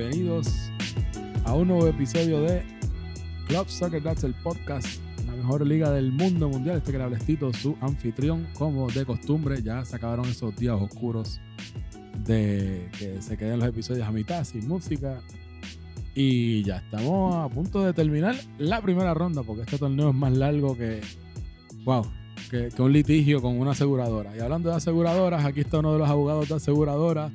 bienvenidos a un nuevo episodio de Club Soccer That's el podcast, la mejor liga del mundo mundial. Este que le hablestito, su anfitrión, como de costumbre, ya se acabaron esos días oscuros de que se queden los episodios a mitad sin música. Y ya estamos a punto de terminar la primera ronda, porque este torneo es más largo que. Wow, que un litigio con una aseguradora. Y hablando de aseguradoras, aquí está uno de los abogados de aseguradoras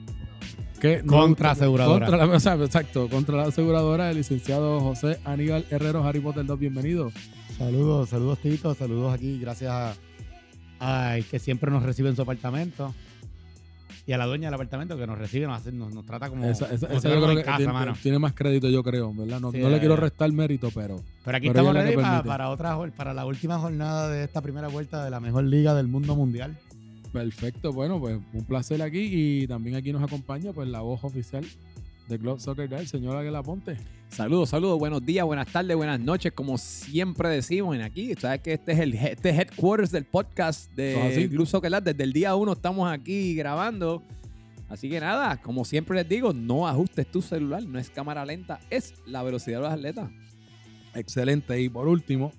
Contra aseguradora. Contra la, o sea, exacto, contra la aseguradora, el licenciado José Aníbal Herrero, Harry Potter 2, bienvenido. Saludos, saludos Tito, saludos aquí, gracias a, al que siempre nos recibe en su apartamento. Y a la dueña del apartamento que nos recibe, nos, hace- nos, nos trata como, Esa, esa- como esa si yo creo fuéramos que en casa, tiene, mano. tiene más crédito, yo creo, ¿verdad? No, Sí, no le eh, quiero restar mérito, pero Pero aquí Pero estamos ready para, para otra para la última jornada de esta primera vuelta de la mejor liga del mundo mundial. Perfecto. Bueno, pues un placer aquí y también aquí nos acompaña pues la voz oficial de Club Soccer Day, el señor Aguila Ponte. Saludos, saludos, buenos días, buenas tardes, buenas noches, como siempre decimos en aquí. Sabes que este es el este headquarters del podcast de Club Soccer Lab. Desde el día uno estamos aquí grabando. Así que nada, como siempre les digo, no ajustes tu celular, no es cámara lenta, es la velocidad de los atletas. Excelente. Y por último,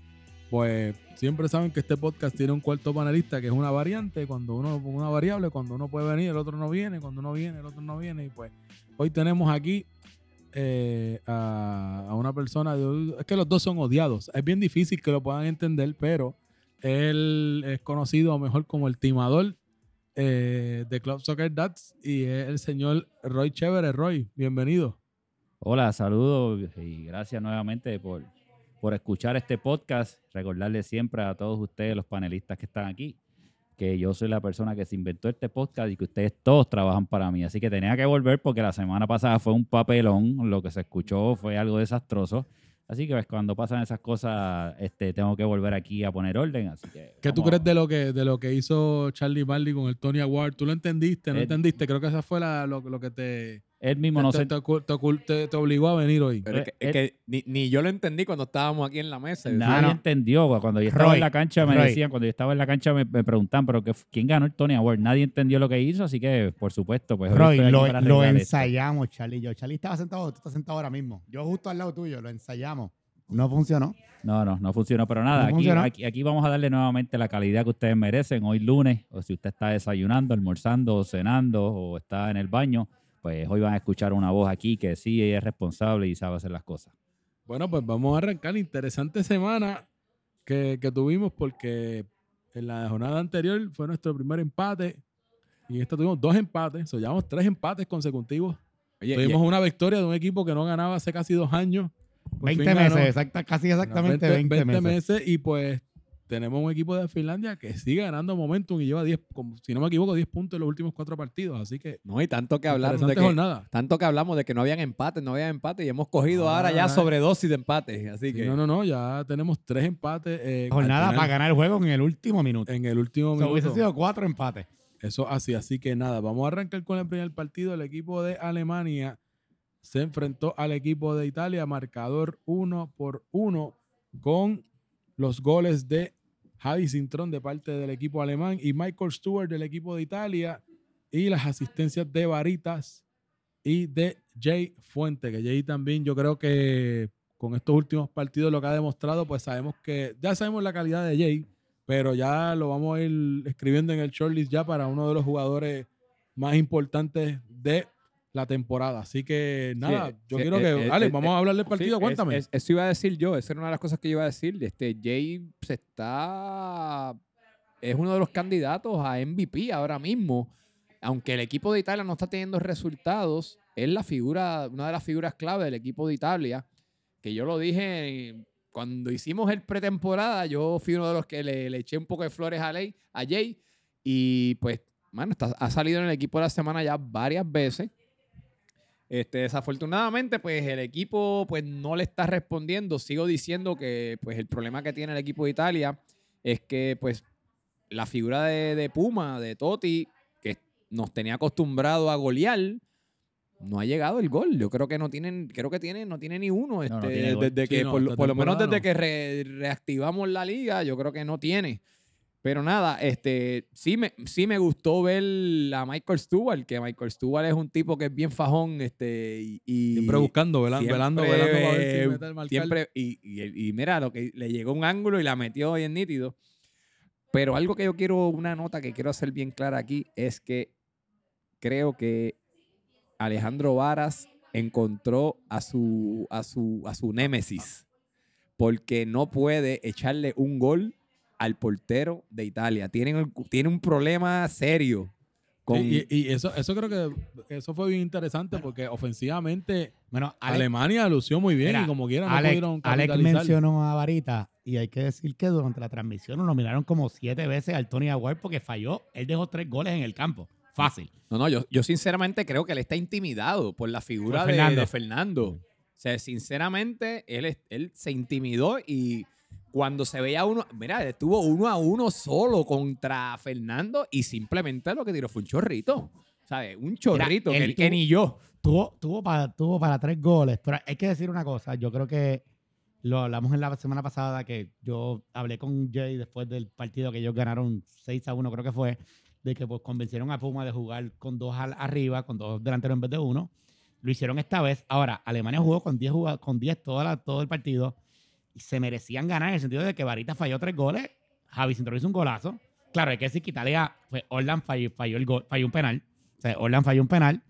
pues siempre saben que este podcast tiene un cuarto panelista que es una variante, cuando uno, una variable, cuando uno puede venir, el otro no viene, cuando uno viene, el otro no viene. Y pues hoy tenemos aquí eh, a, una persona, es que los dos son odiados. Es bien difícil que lo puedan entender, pero él es conocido mejor como el timador eh, de Club Soccer Dads y es el señor Roy Chévere. Roy, bienvenido. Hola, saludos y gracias nuevamente por, por escuchar este podcast. Recordarles siempre a todos ustedes, los panelistas que están aquí, que yo soy la persona que se inventó este podcast y que ustedes todos trabajan para mí. Así que tenía que volver porque la semana pasada fue un papelón, lo que se escuchó fue algo desastroso. Así que pues, cuando pasan esas cosas, este, tengo que volver aquí a poner orden. Así que, ¿Qué tú crees de lo que de lo que hizo Charlie Barley con el Tony Award? ¿Tú lo entendiste? ¿No Eh, entendiste? Creo que esa fue la, lo, lo que te, Él mismo no se... te, ocu- te ocul- te- te obligó a venir hoy. Pero es que, es Eh, que ni, ni yo lo entendí cuando estábamos aquí en la mesa. Nadie entendió. Cuando yo estaba Roy, en la cancha me Roy. decían, cuando yo estaba en la cancha me, me preguntaban, pero qué ¿quién ganó el Tony Award? Nadie entendió lo que hizo, así que por supuesto, pues Roy, lo, ensayamos, Charlie yo. Charlie estaba sentado, tú estás sentado ahora mismo. Yo justo al lado tuyo, lo ensayamos. No funcionó. No, no, no funcionó, pero nada, No aquí, funcionó. aquí, aquí vamos a darle nuevamente la calidad que ustedes merecen hoy lunes, o si usted está desayunando, almorzando, o cenando, o está en el baño, pues hoy van a escuchar una voz aquí que sí es responsable y sabe hacer las cosas. Bueno, pues vamos a arrancar. Interesante semana que, que tuvimos porque en la jornada anterior fue nuestro primer empate y en esta tuvimos dos empates. O sea, llevamos tres empates consecutivos. Oye, tuvimos una victoria de un equipo que no ganaba hace casi dos años. Por 20 fin ganó. meses, exacta, casi exactamente 20, meses. y pues tenemos un equipo de Finlandia que sigue ganando momentum y lleva 10, como, si no me equivoco, 10 puntos en los últimos cuatro partidos. Así que no, y tanto que hablamos de que, jornada. tanto que hablamos de que no habían empates, no habían empates y hemos cogido Ah, ahora ya sobredosis de empates. Así Sí, que no, no, no, ya tenemos tres empates. eh, Jornada para ganar el juego en el último minuto. En el último O sea, hubiese minuto. sido cuatro empates. Eso así, así que nada, vamos a arrancar con el primer partido. El equipo de Alemania se enfrentó al equipo de Italia, marcador uno por uno, con los goles de Javi Cintrón de parte del equipo alemán y Michael Stewart del equipo de Italia y las asistencias de Varitas y de Jay Fuente, que Jay también yo creo que con estos últimos partidos lo que ha demostrado, pues sabemos que ya sabemos la calidad de Jay, pero ya lo vamos a ir escribiendo en el shortlist ya para uno de los jugadores más importantes de la temporada. Así que nada, Sí, yo quiero eh, que, eh, Ale, eh, vamos a hablar del Sí, partido, es- cuéntame. es- eso iba a decir yo, esa era una de las cosas que yo iba a decir. Este, Jay se está. Es uno de los candidatos a MVP ahora mismo. Aunque el equipo de Italia no está teniendo resultados, es la figura, una de las figuras clave del equipo de Italia. Que yo lo dije cuando hicimos el pretemporada, yo fui uno de los que le, le eché un poco de flores a, Ley, a Jay. Y pues, mano, está- ha salido en el equipo de la semana ya varias veces. Este, desafortunadamente, pues el equipo pues, no le está respondiendo. Sigo diciendo que pues, el problema que tiene el equipo de Italia es que pues, la figura de, de Puma, de Totti, que nos tenía acostumbrado a golear, no ha llegado el gol. Yo creo que no tienen, creo que tiene, no tiene ni uno. Este, No, no tiene gol. desde Sí, que, no, por, lo- esta por lo menos desde no. que re- reactivamos la liga, yo creo que no tiene. Pero nada, este, sí me, sí me gustó ver a Michael Stewart, que Michael Stewart es un tipo que es bien fajón, este, y, y- Siempre buscando, velando, siempre, velando, velando para ver si mete el marcar. siempre- y, y- y mira, lo que le llegó un ángulo y la metió bien nítido. Pero algo que yo quiero, una nota que quiero hacer bien clara aquí, es que creo que Alejandro Varas encontró a su, a su, a su némesis. Porque no puede echarle un gol al portero de Italia. Tienen, tiene un problema serio. Con, Y, y- y eso, eso creo que eso fue bien interesante porque ofensivamente Bueno, Alex, Alemania lució muy bien Mira, y como quiera no Alex- pudieron Alex mencionó a Varita y hay que decir que durante la transmisión lo nominaron como siete veces al Tony Aguirre porque falló. Él dejó tres goles en el campo. Fácil. No, no, yo, yo sinceramente creo que él está intimidado por la figura Por de Fernando. de Fernando. O sea, sinceramente, él, él se intimidó y cuando se veía uno, mira, estuvo uno a uno solo contra Fernando y simplemente lo que tiró fue un chorrito. ¿Sabes? Un chorrito él que, tuvo- ni yo. Tuvo, tuvo, para, tuvo para tres goles, pero hay que decir una cosa. Yo creo que lo hablamos en la semana pasada que yo hablé con Jay después del partido que ellos ganaron 6 a 1, creo que fue, de que pues convencieron a Puma de jugar con dos al- arriba, con dos delanteros en vez de uno. Lo hicieron esta vez. Ahora, Alemania jugó con 10 jugad- con 10 toda la- todo el partido y se merecían ganar en el sentido de que Varita falló tres goles, Javi Cintrón hizo un golazo. Claro, hay que decir que Italia, pues Orlan falló, falló, el gol, falló un penal. O sea, Orlan falló un penal.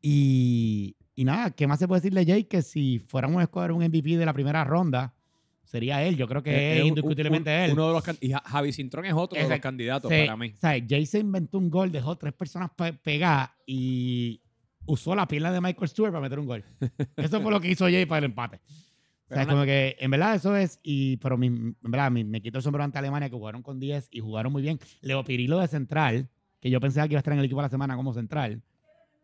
Y, y nada, ¿qué más se puede decirle, Jay? Que si fuéramos a escoger un MVP de la primera ronda, sería él. Yo creo que Eh, es un- indiscutiblemente un- él. Uno de los y Ja- Javi Cintrón es otro de los candidatos Se- para mí. O sea, Jay se inventó un gol, dejó tres personas pe- pegadas y usó la pierna de Michael Stewart para meter un gol. Eso fue lo que hizo Jay para el empate. O sea, como que en verdad eso es, y, pero mi- en verdad mi- me quito el sombrero ante Alemania que jugaron con 10 y jugaron muy bien. Leo Pirilo de central, que yo pensaba que iba a estar en el equipo de la semana como central,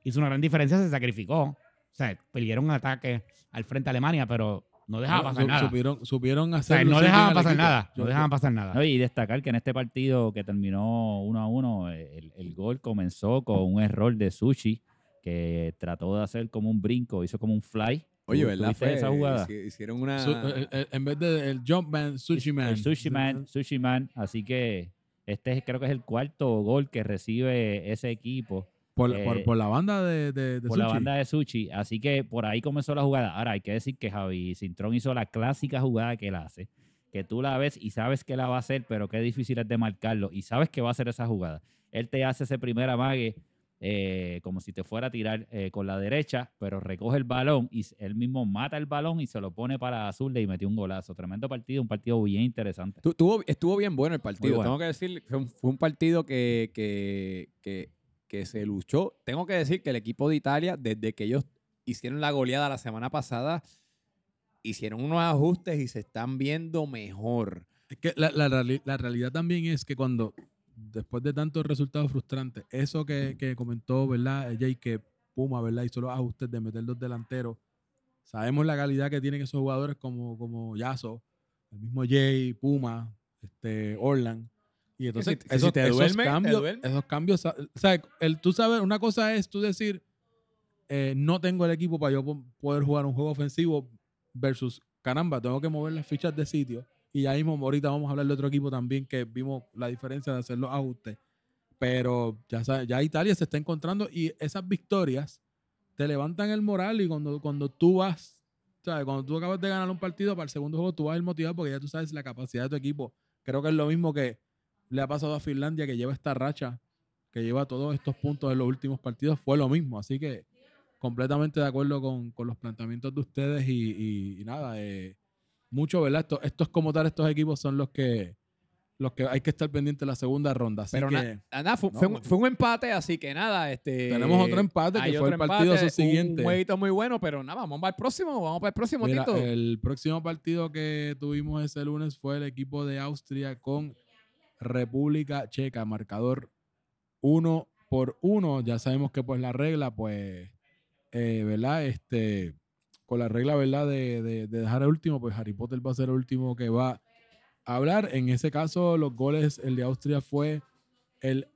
hizo una gran diferencia, se sacrificó. O sea, perdieron un ataque al frente a Alemania, pero no dejaba No, pasar su- nada. Supieron, supieron O hacer sea, no dejaban pasar nada. No dejaban pasar nada. No, y destacar que en este partido que terminó 1 a 1, el, el gol comenzó con un error de Sushi que trató de hacer como un brinco, hizo como un fly. Oye, ¿Tú- ¿verdad? tuviste Fue- esa jugada? hici- Hicieron una... Su- eh, eh, en vez de el Jumpman, Sushi Man. El Sushi Man, Sushi Man. Así que este es- creo que es el cuarto gol que recibe ese equipo Por, eh, por, por la banda de, de, de por la banda de Sushi. Así que por ahí comenzó la jugada. Ahora hay que decir que Javi Cintrón hizo la clásica jugada que él hace. Que tú la ves y sabes que la va a hacer, pero qué difícil es de marcarlo. Y sabes que va a hacer esa jugada. Él te hace ese primer amague eh, como si te fuera a tirar eh, con la derecha, pero recoge el balón y él mismo mata el balón y se lo pone para Azul y metió un golazo. Tremendo partido, un partido bien interesante. Tu- tuvo- estuvo bien bueno el partido. bueno. Tengo que decir, fue un, fue un partido que, que, que, que se luchó. Tengo que decir que el equipo de Italia, desde que ellos hicieron la goleada la semana pasada, hicieron unos ajustes y se están viendo mejor. Es que la, la reali- la realidad también es que cuando, después de tantos resultados frustrantes, eso que, que comentó, ¿verdad? Jay, que Puma, ¿verdad? Hizo los ajustes de meter dos delanteros. Sabemos la calidad que tienen esos jugadores como, como Yaso, el mismo Jay, Puma, este, Orlan. Y entonces, si- esos, te esos duerme, te cambios, esos cambios, o sea, el, tú sabes, una cosa es tú decir, eh, no tengo el equipo para yo po- poder jugar un juego ofensivo versus, caramba, tengo que mover las fichas de sitio. Y ya mismo, ahorita vamos a hablar de otro equipo también que vimos la diferencia de hacer los ajustes. Pero ya, ya Italia se está encontrando y esas victorias te levantan el moral y cuando, cuando tú vas, ¿sabes? Cuando tú acabas de ganar un partido para el segundo juego, tú vas a motivado porque ya tú sabes la capacidad de tu equipo. Creo que es lo mismo que le ha pasado a Finlandia, que lleva esta racha, que lleva todos estos puntos en los últimos partidos, fue lo mismo. Así que completamente de acuerdo con, con los planteamientos de ustedes y, y- y nada, eh, mucho, ¿verdad? Estos, estos como tal, estos equipos son los que los que hay que estar pendientes de la segunda ronda. Así Pero que na- nada, fue, no, fue un, pues- fue un empate, así que nada. Este, Tenemos otro empate, que fue el partido empate, subsiguiente. Un jueguito muy bueno, pero nada, vamos para el próximo, vamos para el próximo, Mira, Tito. el próximo partido que tuvimos ese lunes fue el equipo de Austria con República Checa, marcador 1 por 1. Ya sabemos que pues la regla, pues, eh, ¿verdad? Este, con la regla, ¿verdad? De, de- de dejar el último, pues Harry Potter va a ser el último que va a hablar. En ese caso, los goles, el de Austria fue el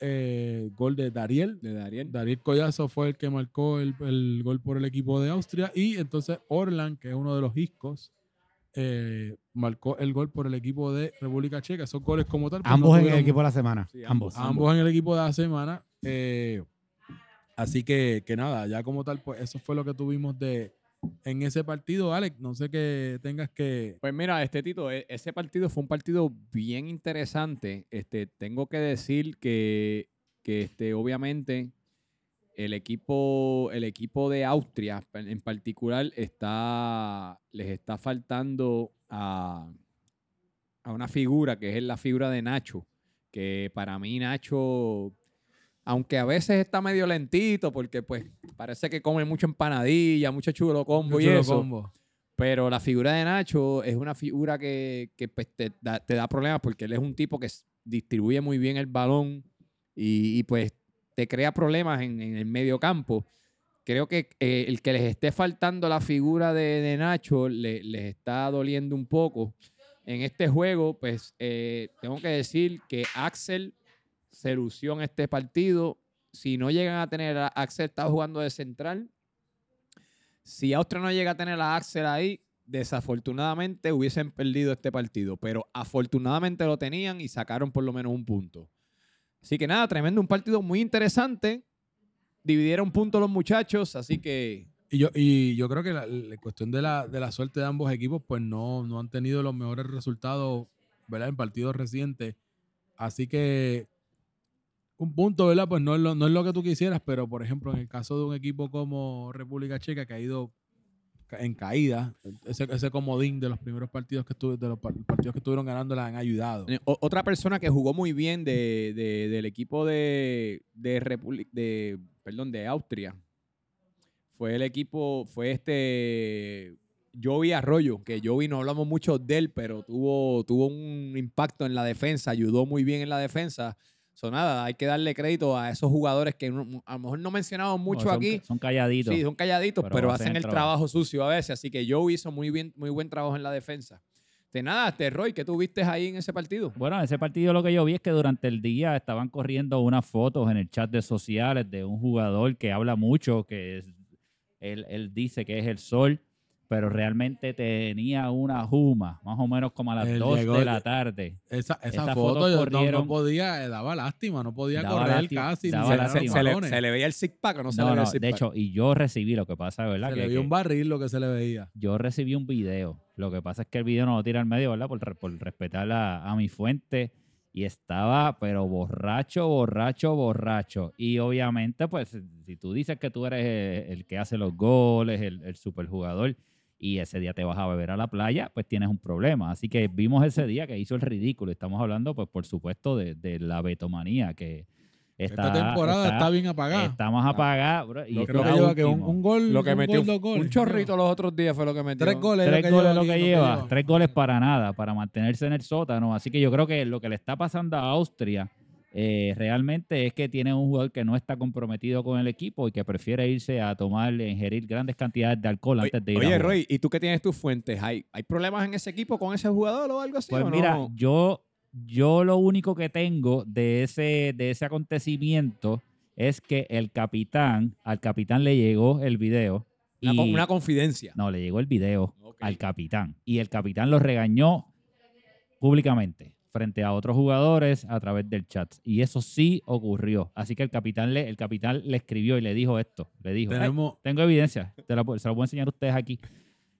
eh, gol de Dariel, de Dariel. Darío Collazo fue el que marcó el, el gol por el equipo de Austria. Y entonces Orlan, que es uno de los iscos, eh, marcó el gol por el equipo de República Checa. Esos goles como tal. pues, no Ambos en el equipo de la semana. Sí, ambos. ambos en el equipo de la semana. eh, así que, que nada, ya como tal, pues eso fue lo que tuvimos de en ese partido. Alex, no sé que tengas que... Pues mira, este Tito, e- ese partido fue un partido bien interesante. Este, tengo que decir que, que este, obviamente el equipo, el equipo de Austria en particular está, les está faltando a, a una figura que es la figura de Nacho. Que para mí Nacho, aunque a veces está medio lentito porque pues parece que come mucho empanadilla, mucho chulo combo y Chulo eso. combo. Pero la figura de Nacho es una figura que, que, pues, te, da, te da problemas porque él es un tipo que distribuye muy bien el balón y, y, pues te crea problemas en, en el medio campo. Creo que eh, el que les esté faltando la figura de, de Nacho le- les está doliendo un poco. En este juego, pues eh, tengo que decir que Axel se lució en este partido. Si no llegan a tener a Axel, está jugando de central. Si Austria no llega a tener a Axel ahí, desafortunadamente hubiesen perdido este partido. Pero afortunadamente lo tenían y sacaron por lo menos un punto. Así que nada, tremendo, un partido muy interesante. Dividieron puntos los muchachos, así que Y yo, y yo creo que la, la cuestión de la, de la suerte de ambos equipos, pues no, no han tenido los mejores resultados, ¿verdad? En partidos recientes. Así que un punto, ¿verdad? Pues no es, lo, no es lo que tú quisieras, pero por ejemplo, en el caso de un equipo como República Checa, que ha ido en caída, ese, ese comodín de los primeros partidos que estuve, partidos que estuvieron ganando, la han ayudado. Eh, otra persona que jugó muy bien de, de- del equipo de, de, de, perdón, de Austria fue el equipo, fue este Joey Arroyo, que Joey no hablamos mucho de él, pero tuvo, tuvo un impacto en la defensa, ayudó muy bien en la defensa. So, nada, hay que darle crédito a esos jugadores que no- a lo mejor no mencionamos mucho son, aquí. Son calladitos. Sí, son calladitos, Pero pero, hacen hacen el trabajo. trabajo sucio a veces. Así que Joe hizo muy bien, muy buen trabajo en la defensa. De nada, este Roy, ¿qué tú viste ahí en ese partido? Bueno, en ese partido lo que yo vi es que durante el día estaban corriendo unas fotos en el chat de sociales de un jugador que habla mucho, que es- él, él dice que es el sol, pero realmente tenía una juma, más o menos como a las Él 2 llegó- de la tarde. Esa, esa foto fotos yo no- podía, eh, daba lástima, no podía Daba correr lástima, casi. los se, le, se le veía el six pack o no se le veía no, el six de hecho, y yo recibí, lo que pasa, ¿verdad? Se que, le vio un barril lo que se le veía. yo recibí un video. Lo que pasa es que el video no lo tira al medio, ¿verdad? Por, re- por respetar a, a mi fuente. Y estaba, pero borracho, borracho, borracho. Y obviamente, pues, si tú dices que tú eres el, el que hace los goles, el, el superjugador, y ese día te vas a beber a la playa, pues tienes un problema. Así que vimos ese día que hizo el ridículo. Estamos hablando, pues, por supuesto, de, de la betomanía, que está, Esta temporada está, bien apagada. Estamos apagados, bro, y Creo está que lleva que un, un gol, Lo que un metió gol, dos goles. un chorrito los otros días fue lo que metió. Tres goles. Tres es goles lleva lo que lleva, tres goles para nada, para mantenerse en el sótano. Así que yo creo que lo que le está pasando a Austria eh, realmente es que tiene un jugador que no está comprometido con el equipo y que prefiere irse a tomar, ingerir grandes cantidades de alcohol Oye, antes de ir a oye. Roy, ¿y tú qué tienes tus fuentes? ¿Hay, ¿Hay problemas en ese equipo con ese jugador o algo así? Pues o mira, no? yo, yo lo único que tengo de ese, de ese acontecimiento es que el capitán, al capitán le llegó el video. una, y- una confidencia. no, le llegó el video al capitán. Y el capitán lo regañó públicamente frente a otros jugadores a través del chat. Y eso sí ocurrió. Así que el capitán le, el capitán le escribió y le dijo esto. Le dijo, "Hey, Tenemos, tengo evidencia, te la se lo puedo enseñar a ustedes aquí.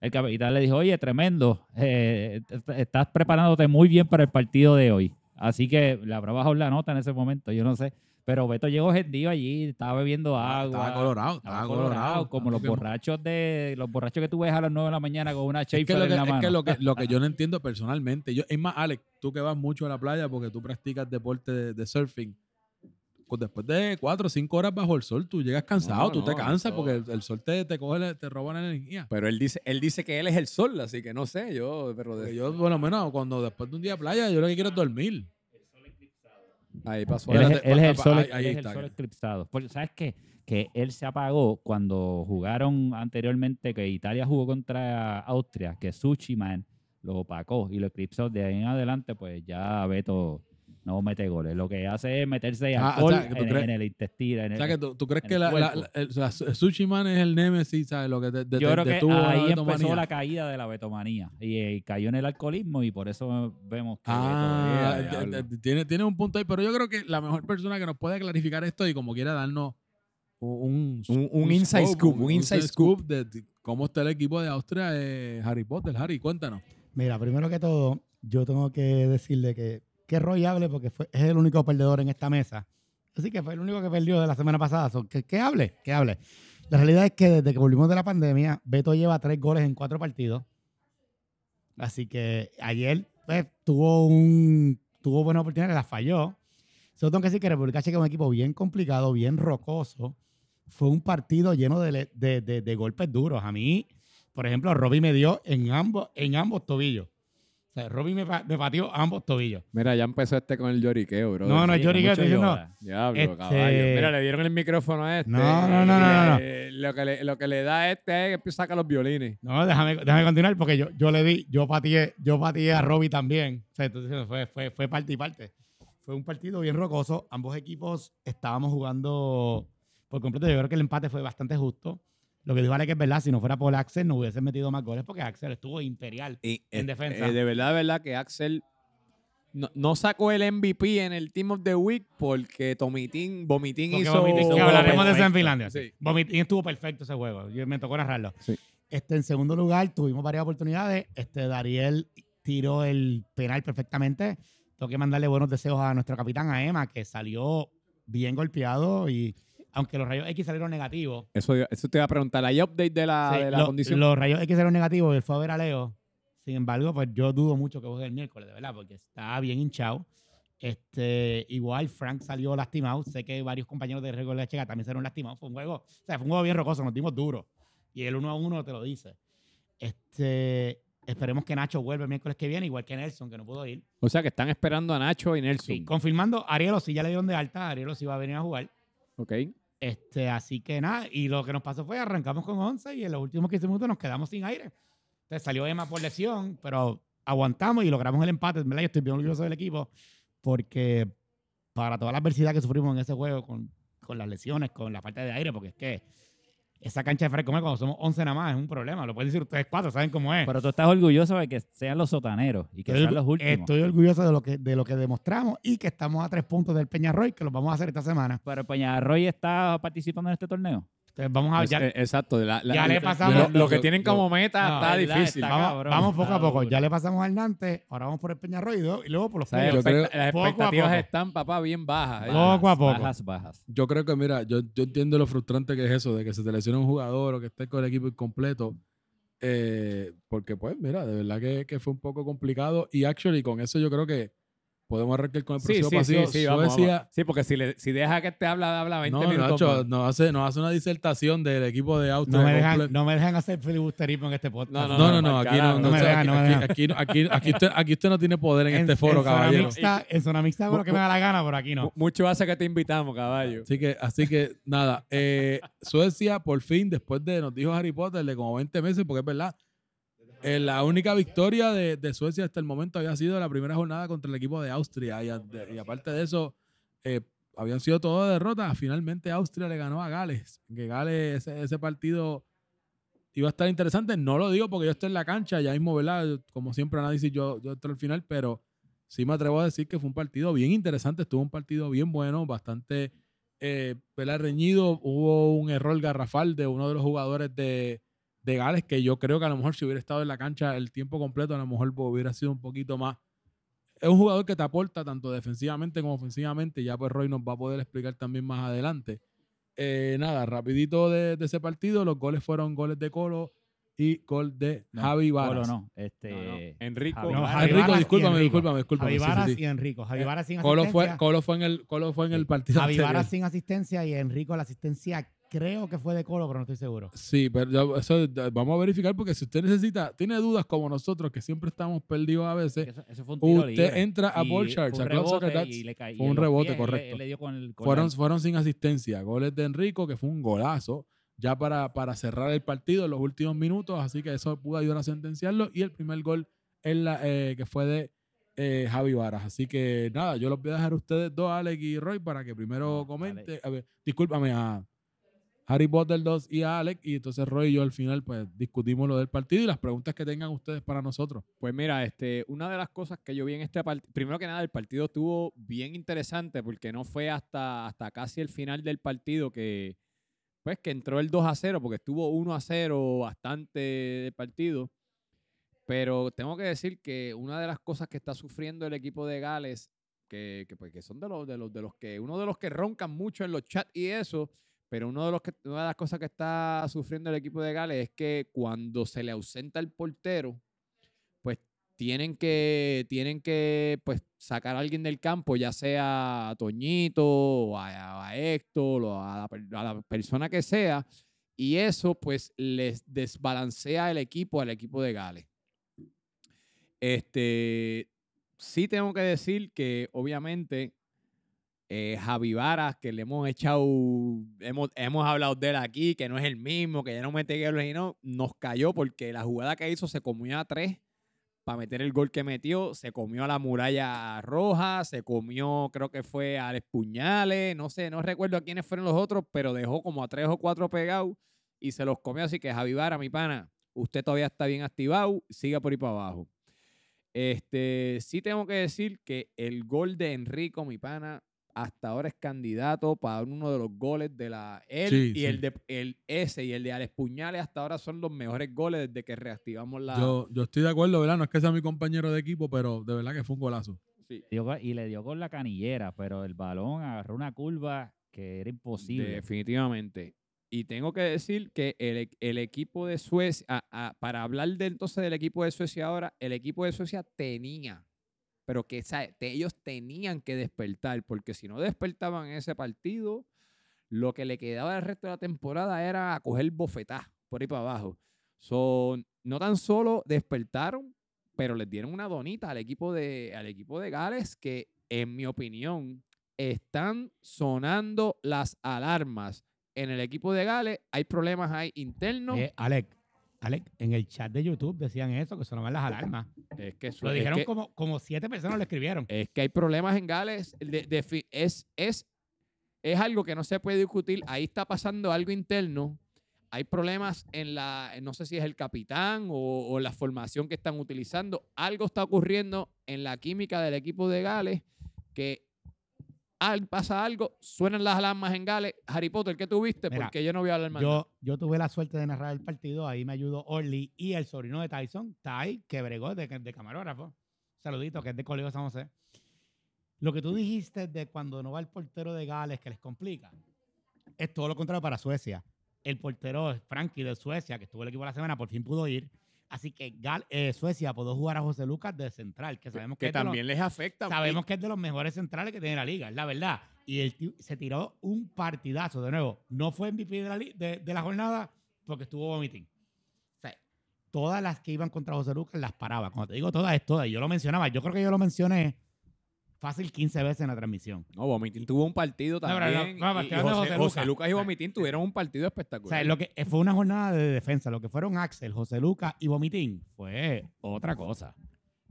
El capitán le dijo, oye, tremendo, eh, est- estás preparándote muy bien para el partido de hoy. Así que le habrá bajado la nota en ese momento, yo no sé. Pero Beto llegó gentío allí, estaba bebiendo agua. estaba colorado, estaba colorado. como los borrachos de los borrachos que tú ves a las 9 de la mañana con una Es Schaefer que, lo en que, la es mano. que lo que lo que yo no entiendo personalmente, yo, es más, Alex, tú que vas mucho a la playa porque tú practicas deporte de, de surfing, pues después de cuatro o cinco horas bajo el sol, tú llegas cansado, No, tú te cansas porque el, el sol te, te coge, te roba la energía. Pero él dice, él dice que él es el sol, así que no sé, yo, pero de- yo, por lo menos, cuando después de un día de playa, yo lo que quiero es dormir. Ahí pasó. Él es, Espérate, él es el sol, ahí- es el sol ya. eclipsado. Porque, ¿sabes qué? Que él se apagó cuando jugaron anteriormente, que Italia jugó contra Austria, que Suchiman lo opacó y lo eclipsó. De ahí en adelante, pues ya Beto no mete goles. Lo que hace es meterse Ah, alcohol o sea, en, crees- en el intestino. en O el- sea, que tú, tú crees que el la, el, Sushi Man es el Nemesis, ¿sabes? Lo que te, te- Yo te- creo que ahí empezó la caída de la betomanía y, eh, cayó en el alcoholismo y por eso vemos que Ah, diablo. te- tiene, tiene un punto ahí, pero yo creo que la mejor persona que nos puede clarificar esto y como quiera darnos un, Un- un inside scoop, un inside scoop. de de cómo está el equipo de Austria es Harry Potter. Harry, cuéntanos. Mira, primero que todo, yo tengo que decirle que, que Roy hable porque fue, es el único perdedor en esta mesa. Así que fue el único que perdió de la semana pasada. So, que, hable, que hable. La realidad es que desde que volvimos de la pandemia, Beto lleva tres goles en cuatro partidos. Así que ayer pues, tuvo un tuvo buena oportunidad, las falló. Solo tengo que decir que República Checa es un equipo bien complicado, bien rocoso. Fue un partido lleno de, de- de- de golpes duros. A mí, por ejemplo, Robbie me dio en ambos, en ambos tobillos. O sea, Robbie me, me pateó ambos tobillos. Mira, ya empezó este con el lloriqueo, bro. No, no, digo, mucho estoy diciendo. Diablo, Este- caballo. Mira, le dieron el micrófono a este. No, no, no, no, no, Eh, Lo, que le, lo que le da a este es que empieza a sacar los violines. No, déjame, déjame continuar porque yo, yo le di, yo pateé, yo pateé a Robbie también. O sea, entonces fue, fue, fue parte y parte. Fue un partido bien rocoso. Ambos equipos estábamos jugando por completo. Yo creo que el empate fue bastante justo. Lo que digo vale que es verdad, si no fuera por Axel, no hubiesen metido más goles porque Axel estuvo imperial. Y, En eh, defensa. eh, de verdad, de verdad que Axel no, no sacó el MVP en el Team of the Week porque Tomitín, Vomitín Porque hizo... Vomitín- que hablaremos de eso en. Finlandia. Sí. Vomitín estuvo perfecto ese juego. Yo, me tocó narrarlo. Sí. Este, en segundo lugar, tuvimos varias oportunidades. Este, Dariel tiró el penal perfectamente. Tengo que mandarle buenos deseos a nuestro capitán, a Emma, que salió bien golpeado y aunque los rayos X salieron negativos, Eso, eso te iba a preguntar. ¿Hay update de la, sí, de la lo- condición? los rayos X salieron negativos y él fue a ver a Leo. Sin embargo, pues yo dudo mucho que juegue el miércoles, de verdad, porque está bien hinchado. Este, igual Frank salió lastimado. Sé que varios compañeros de Récord de Checa también salieron lastimados. Fue un juego, o sea, fue un juego bien rocoso, nos dimos duro. Y el uno a uno te lo dice. Este, esperemos que Nacho vuelva el miércoles que viene, igual que Nelson, que no pudo ir. O sea, que están esperando a Nacho y Nelson. Sí, confirmando, Arielo sí ya le dieron de alta, Arielo sí va a venir a jugar. Ok. Este, así que nada, y lo que nos pasó fue arrancamos con 11 y en los últimos 15 minutos nos quedamos sin aire. Entonces salió Emma por lesión, pero aguantamos y logramos el empate. ¿verdad? Yo estoy bien orgulloso del equipo porque para toda la adversidad que sufrimos en ese juego con, con las lesiones, con la falta de aire, porque es que esa cancha de Frescomer cuando somos 11 nada más es un problema. Lo pueden decir ustedes cuatro, saben cómo es. Pero tú estás orgulloso de que sean los sotaneros y que Estoy, sean los últimos. estoy orgulloso de lo, que, de lo que demostramos y que estamos a tres puntos del Peñarroy, que lo vamos a hacer esta semana. Pero Peñarroy está participando en este torneo. Entonces vamos a ya- eh, exacto. la- la- ya le lo- pasamos- Lo, lo que tienen como meta No, está ¿verdad? difícil. Está vamos, cabrón, vamos poco a poco. duro. Ya le pasamos al Nantes, ahora vamos por el Peñarroy y luego, por los O sea, creo- las poco a expectativas están, papá, bien bajas. Poco a poco. Bajas, bajas. Yo creo que, mira, yo, yo entiendo lo frustrante que es eso, de que se te lesione un jugador o que esté con el equipo incompleto. eh, porque, pues, mira, de verdad que, que fue un poco complicado. Y, actually, con eso yo creo que podemos arrancar con el próximo sí, sí, partido. sí, vamos, Suecia, vamos. Sí, porque si, le, si deja que te habla, habla 20 no, minutos. Nacho, nos hace, nos hace una disertación del equipo de Austria. No me, dejan, no me dejan hacer filibusterismo en este podcast. No, No, no, no, aquí no, carajo. no, No me sé, dejan, aquí, no me aquí- dejan. aquí no- aquí- aquí usted, aquí usted no tiene poder en, este foro, en zona caballero. mixta, en zona mixta hago lo que me da la gana, pero aquí no. Mu- Mucho hace que te invitamos, caballo. Así que, así que nada, eh, Suecia por fin, después de, nos dijo Harry Potter, de como 20 meses, porque es verdad, eh, la única victoria de, de Suecia hasta el momento había sido la primera jornada contra el equipo de Austria. Y, aparte de eso, eh, habían sido todas derrotas. Finalmente Austria le ganó a Gales. Que Gales, ese, partido iba a estar interesante. No lo digo porque yo estoy en la cancha, ya mismo, ¿verdad? Como siempre análisis, yo, yo al final, pero sí me atrevo a decir que fue un partido bien interesante. Estuvo un partido bien bueno, bastante eh, reñido. Hubo un error garrafal de uno de los jugadores de, de Gales que yo creo que a lo mejor si hubiera estado en la cancha el tiempo completo, a lo mejor hubiera sido un poquito más. Es un jugador que te aporta tanto defensivamente como ofensivamente. Ya pues Roy nos va a poder explicar también más adelante. Eh, nada, rapidito de, de ese partido, los goles fueron goles de Colo y gol de No, Javi Colo Varas. no. Este, Enrico. Javi No, Varas. Ah, Javi Enrico, Varas discúlpame, Enrico. discúlpame, discúlpame. Javi sí, sí, Varas sí. y Enrico. Javi Eh, Varas sin Colo fue, asistencia. Colo fue en el, Colo fue en el partido Javi. Varas sin asistencia y Enrico la asistencia creo que fue de Colo, pero no estoy seguro. Sí, pero eso eh, vamos a verificar porque si usted necesita, tiene dudas como nosotros que siempre estamos perdidos a veces, Eso, eso fue un tiro usted libre. entra a Ball un a Club caí- fue un rebote, pies, correcto. él le dio con el- con fueron, fueron sin asistencia. Goles de Enrico, que fue un golazo, ya para, para cerrar el partido en los últimos minutos, así que eso pudo ayudar a sentenciarlo. Y el primer gol en la, eh, que fue de eh, Javi Varas. Así que nada, yo los voy a dejar a ustedes dos, Alex y Roy, para que primero No, comente. A ver, discúlpame a Harry Potter 2 y a Alex. Y entonces Roy y yo al final pues discutimos lo del partido y las preguntas que tengan ustedes para nosotros. Pues mira, este, una de las cosas que yo vi en este partido, primero que nada, el partido estuvo bien interesante porque no fue hasta, hasta casi el final del partido que, pues, que entró el 2 a 0, porque estuvo 1 a 0 bastante del partido. Pero tengo que decir que una de las cosas que está sufriendo el equipo de Gales, que, que, pues, que son de los, de los de los que, uno de los que roncan mucho en los chats y eso, pero uno de los que, una de las cosas que está sufriendo el equipo de Gales es que cuando se le ausenta el portero, pues tienen que, tienen que pues, sacar a alguien del campo, ya sea a Toñito, o a, a Héctor, o a la, a la persona que sea, y eso pues les desbalancea el equipo al equipo de Gales. Este, sí tengo que decir que obviamente eh, Javi que le hemos echado, hemos, hemos hablado de él aquí, que no es el mismo, que ya no mete goles y no, nos cayó porque la jugada que hizo se comió a tres para meter el gol que metió, se comió a la muralla roja, se comió, creo que fue a Alex Puñales, no sé, no recuerdo a quiénes fueron los otros, pero dejó como a tres o cuatro pegados y se los comió, así que Javi Varas, mi pana, usted todavía está bien activado, siga por ahí para abajo. Este, sí tengo que decir que el gol de Enrico, mi pana, hasta ahora es candidato para uno de los goles de la él Sí, y sí. el de el ese y el de Alex Puñales hasta ahora son los mejores goles desde que reactivamos la Yo, yo estoy de acuerdo, ¿verdad? No es que sea mi compañero de equipo, pero de verdad que fue un golazo. Sí, y le dio con la canillera, pero el balón agarró una curva que era imposible. definitivamente. Y tengo que decir que el, el equipo de Suecia, para hablar de entonces del equipo de Suecia ahora, el equipo de Suecia tenía, pero que ellos tenían que despertar, porque si no despertaban ese partido, lo que le quedaba el resto de la temporada era coger bofetá por ahí para abajo. Son, no tan solo despertaron, pero les dieron una donita al equipo de, al equipo de Gales que, en mi opinión, están sonando las alarmas. En el equipo de Gales hay problemas ahí internos. Eh, Alex, en el chat de YouTube decían eso, que sonaban las alarmas. es, que, su- Lo es dijeron que- como, como siete personas lo escribieron. es que hay problemas en Gales. de- de fi- es, es, es algo que no se puede discutir. Ahí está pasando algo interno. Hay problemas en la, no sé si es el capitán o, o la formación que están utilizando. Algo está ocurriendo en la química del equipo de Gales que pasa algo, suenan las alarmas en Gales. Harry Potter, ¿qué tuviste? Mira, Porque yo no voy a hablar más. Yo, yo tuve la suerte de narrar el partido, ahí me ayudó Orly y el sobrino de Tyson, Ty, que bregó de, de camarógrafo. Saludito, que es de Colegio San José. Lo que tú dijiste de cuando no va el portero de Gales, que les complica, es todo lo contrario para Suecia. El portero Frankie de Suecia, que estuvo en el equipo la semana, por fin pudo ir. Así que Gal- eh, Suecia pudo jugar a José Lucas de central, que sabemos que, que es de los- también les afecta. Sabemos que es de los mejores centrales que tiene la liga, es la verdad. Y él se tiró un partidazo, de nuevo. No fue MVP de la, de, de la jornada porque estuvo vomiting. O sea, todas las que iban contra José Lucas las paraba. Cuando te digo todas, es todas. Yo lo mencionaba. Yo creo que yo lo mencioné fácil 15 veces en la transmisión. No, Vomitín tuvo un partido no, también. no, y- y hablando de José, José José Lucas. Y O Vomitín tuvieron un partido O espectacular. sea, lo que fue una jornada de defensa. Lo que fueron Axel, José Lucas y Vomitín fue otra cosa.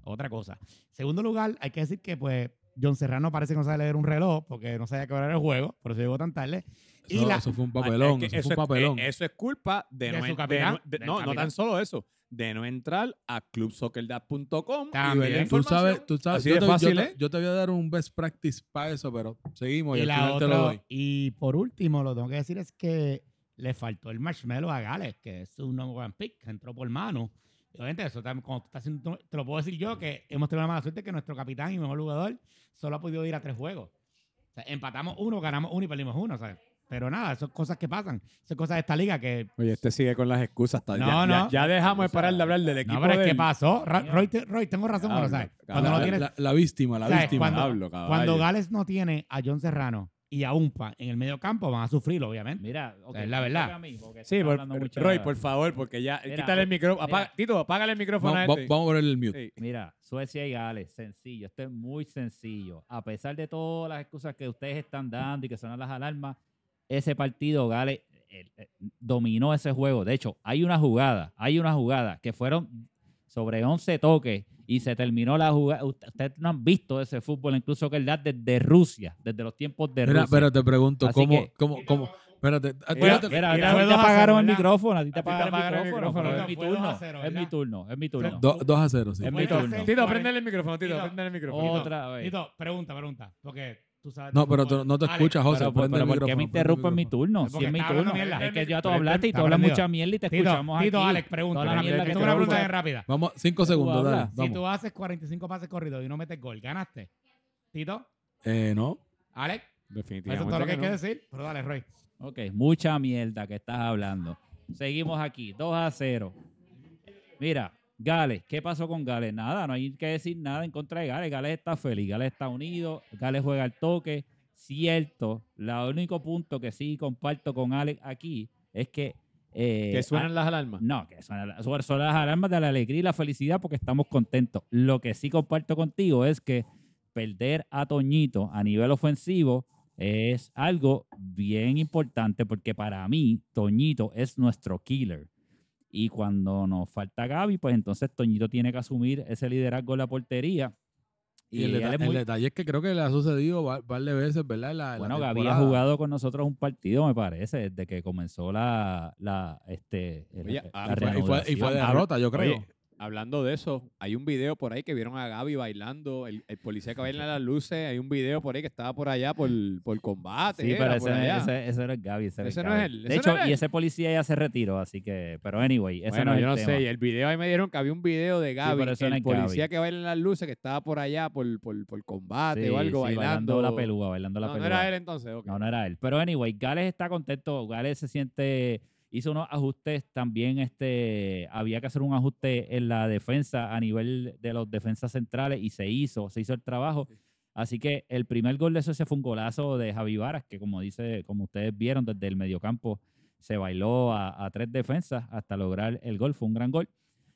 Otra cosa. Segundo lugar, hay que decir que pues John Serrano parece que no sabe leer un reloj porque no sabía qué hora era el juego, por eso llegó tan tarde. Y Eso, la, eso fue un Ah, papelón, es que eso fue un es- papelón. eh, eso es culpa de, De no, su de no- de- no, no tan solo eso, de no entrar a clubsoccerdad.com y ver la También. Tú información. sabes, tú sabes, Así yo, de te, yo fácil, te- ¿eh? yo te voy a dar un best practice para eso, pero seguimos y, y al final te lo otra- doy. y por último, lo tengo que decir es que le faltó el marshmallow a Gales, que es un number one pick, que entró por mano. Obviamente, eso también, cuando tú estás haciendo, te lo puedo decir yo, que hemos tenido la mala suerte que nuestro capitán y mejor jugador solo ha podido ir a tres juegos. O sea, empatamos uno, ganamos uno y perdimos uno. ¿sabes? Pero nada, eso es cosas que pasan. Son cosas de esta liga que. Oye, este sigue con las excusas. hasta- No, ya, ya- no. ya dejamos de parar de hablar del equipo No, pero es que pasó. Roy, te- Roy, tengo razón, ¿sabes? cabrón. Cuando no La, tienes. la- la víctima, la ¿Sabes? víctima. Cuando- caballo. Cuando Gales no tiene a John Serrano y a Umpa en el medio campo, van a sufrir, obviamente. Mira, Es la verdad. mí, Sí, por- Roy, por favor, porque ya. Mira, quítale el micrófono. apaga- Tito, apágale el micrófono Vamos, a este. vamos a ponerle el mute. Sí. Mira, Suecia y Gales, sencillo, esto es muy sencillo. A pesar de todas las excusas que ustedes están dando y que sonan las alarmas, ese partido Gales eh, eh, dominó ese juego. De hecho, hay una jugada, hay una jugada que fueron sobre 11 toques y se terminó la jugada. Ustedes no han visto ese fútbol, incluso que el da desde Rusia, desde los tiempos de Mira, Rusia. pero te pregunto, Así ¿cómo, que- cómo, cómo? Espérate, Mira, mira, mira, a ti fue te apagaron el micrófono, a ti te apagaron el micrófono. Es mi Fue dos a turno, cero, es mi turno, es mi turno. Do- 2 a 0, sí. Es mi turno. Tito, prende el micrófono, Tito, Tito. prende el micrófono. Otra vez. Tito, pregunta, pregunta. Porque tú sabes. No, pero tú no te escuchas, José. Pero, pero ¿por qué me prende el interrumpe en mi turno? Si es mi turno. mierda. Es que ya tú hablaste y tú hablas mucha mierda y te Tito, escuchamos aquí. Tito, Alex, pregunta. Una pregunta rápida. Vamos, 5 segundos, dale. Si tú haces 45 pases corridos y no metes gol, ¿ganaste? Tito, Eh, no. Alex, eso Definitivamente es todo lo que hay que decir. Pero dale, Roy. Ok, mucha mierda que estás hablando. Seguimos aquí, 2 a 0. Mira, Gales, ¿qué pasó con Gales? Nada, no hay que decir nada en contra de Gales. Gales está feliz, Gales está unido, Gales juega al toque. Cierto, el único punto que sí comparto con Alex aquí es que... eh, Que suenan las alarmas. No, que son- son las alarmas de la alegría y la felicidad porque estamos contentos. Lo que sí comparto contigo es que perder a Toñito a nivel ofensivo es algo bien importante porque para mí Toñito es nuestro killer. Y cuando nos falta Gaby, pues entonces Toñito tiene que asumir ese liderazgo en la portería. Y el, deta- detalle es que creo que le ha sucedido un par de veces, ¿verdad? En la- bueno, Gaby ha jugado con nosotros un partido, me parece, desde que comenzó la, la, este, el- Oye, la ah, Y fue, y fue- derrota, yo creo. Oye, hablando de eso, hay un video por ahí que vieron a Gaby bailando, el, el policía que baila las luces, hay un video por ahí que estaba por allá por, por combate. Sí, era, pero por ese, allá. ese, ese no es Gaby. Ese, Ese es no es él, De no hecho, y ese policía ya se retiró, así que. Pero anyway, ese bueno, no es yo el no tema. sé, el video ahí me dieron que había un video de Gaby, no el es policía Gaby. que baila las luces que estaba por allá por, por, por combate Sí, o algo sí, bailando. la pelúa, bailando la no, pelúa. no era él entonces. ok. No, no era él. Pero anyway, Gales está contento. Gales se siente. Hizo unos ajustes también. Este, había que hacer un ajuste en la defensa a nivel de los defensas centrales y se hizo, se hizo el trabajo. Así que el primer gol de eso fue un golazo de Javi Varas, que como dice, como ustedes vieron desde el mediocampo, se bailó a, a tres defensas hasta lograr el gol. Fue un gran gol.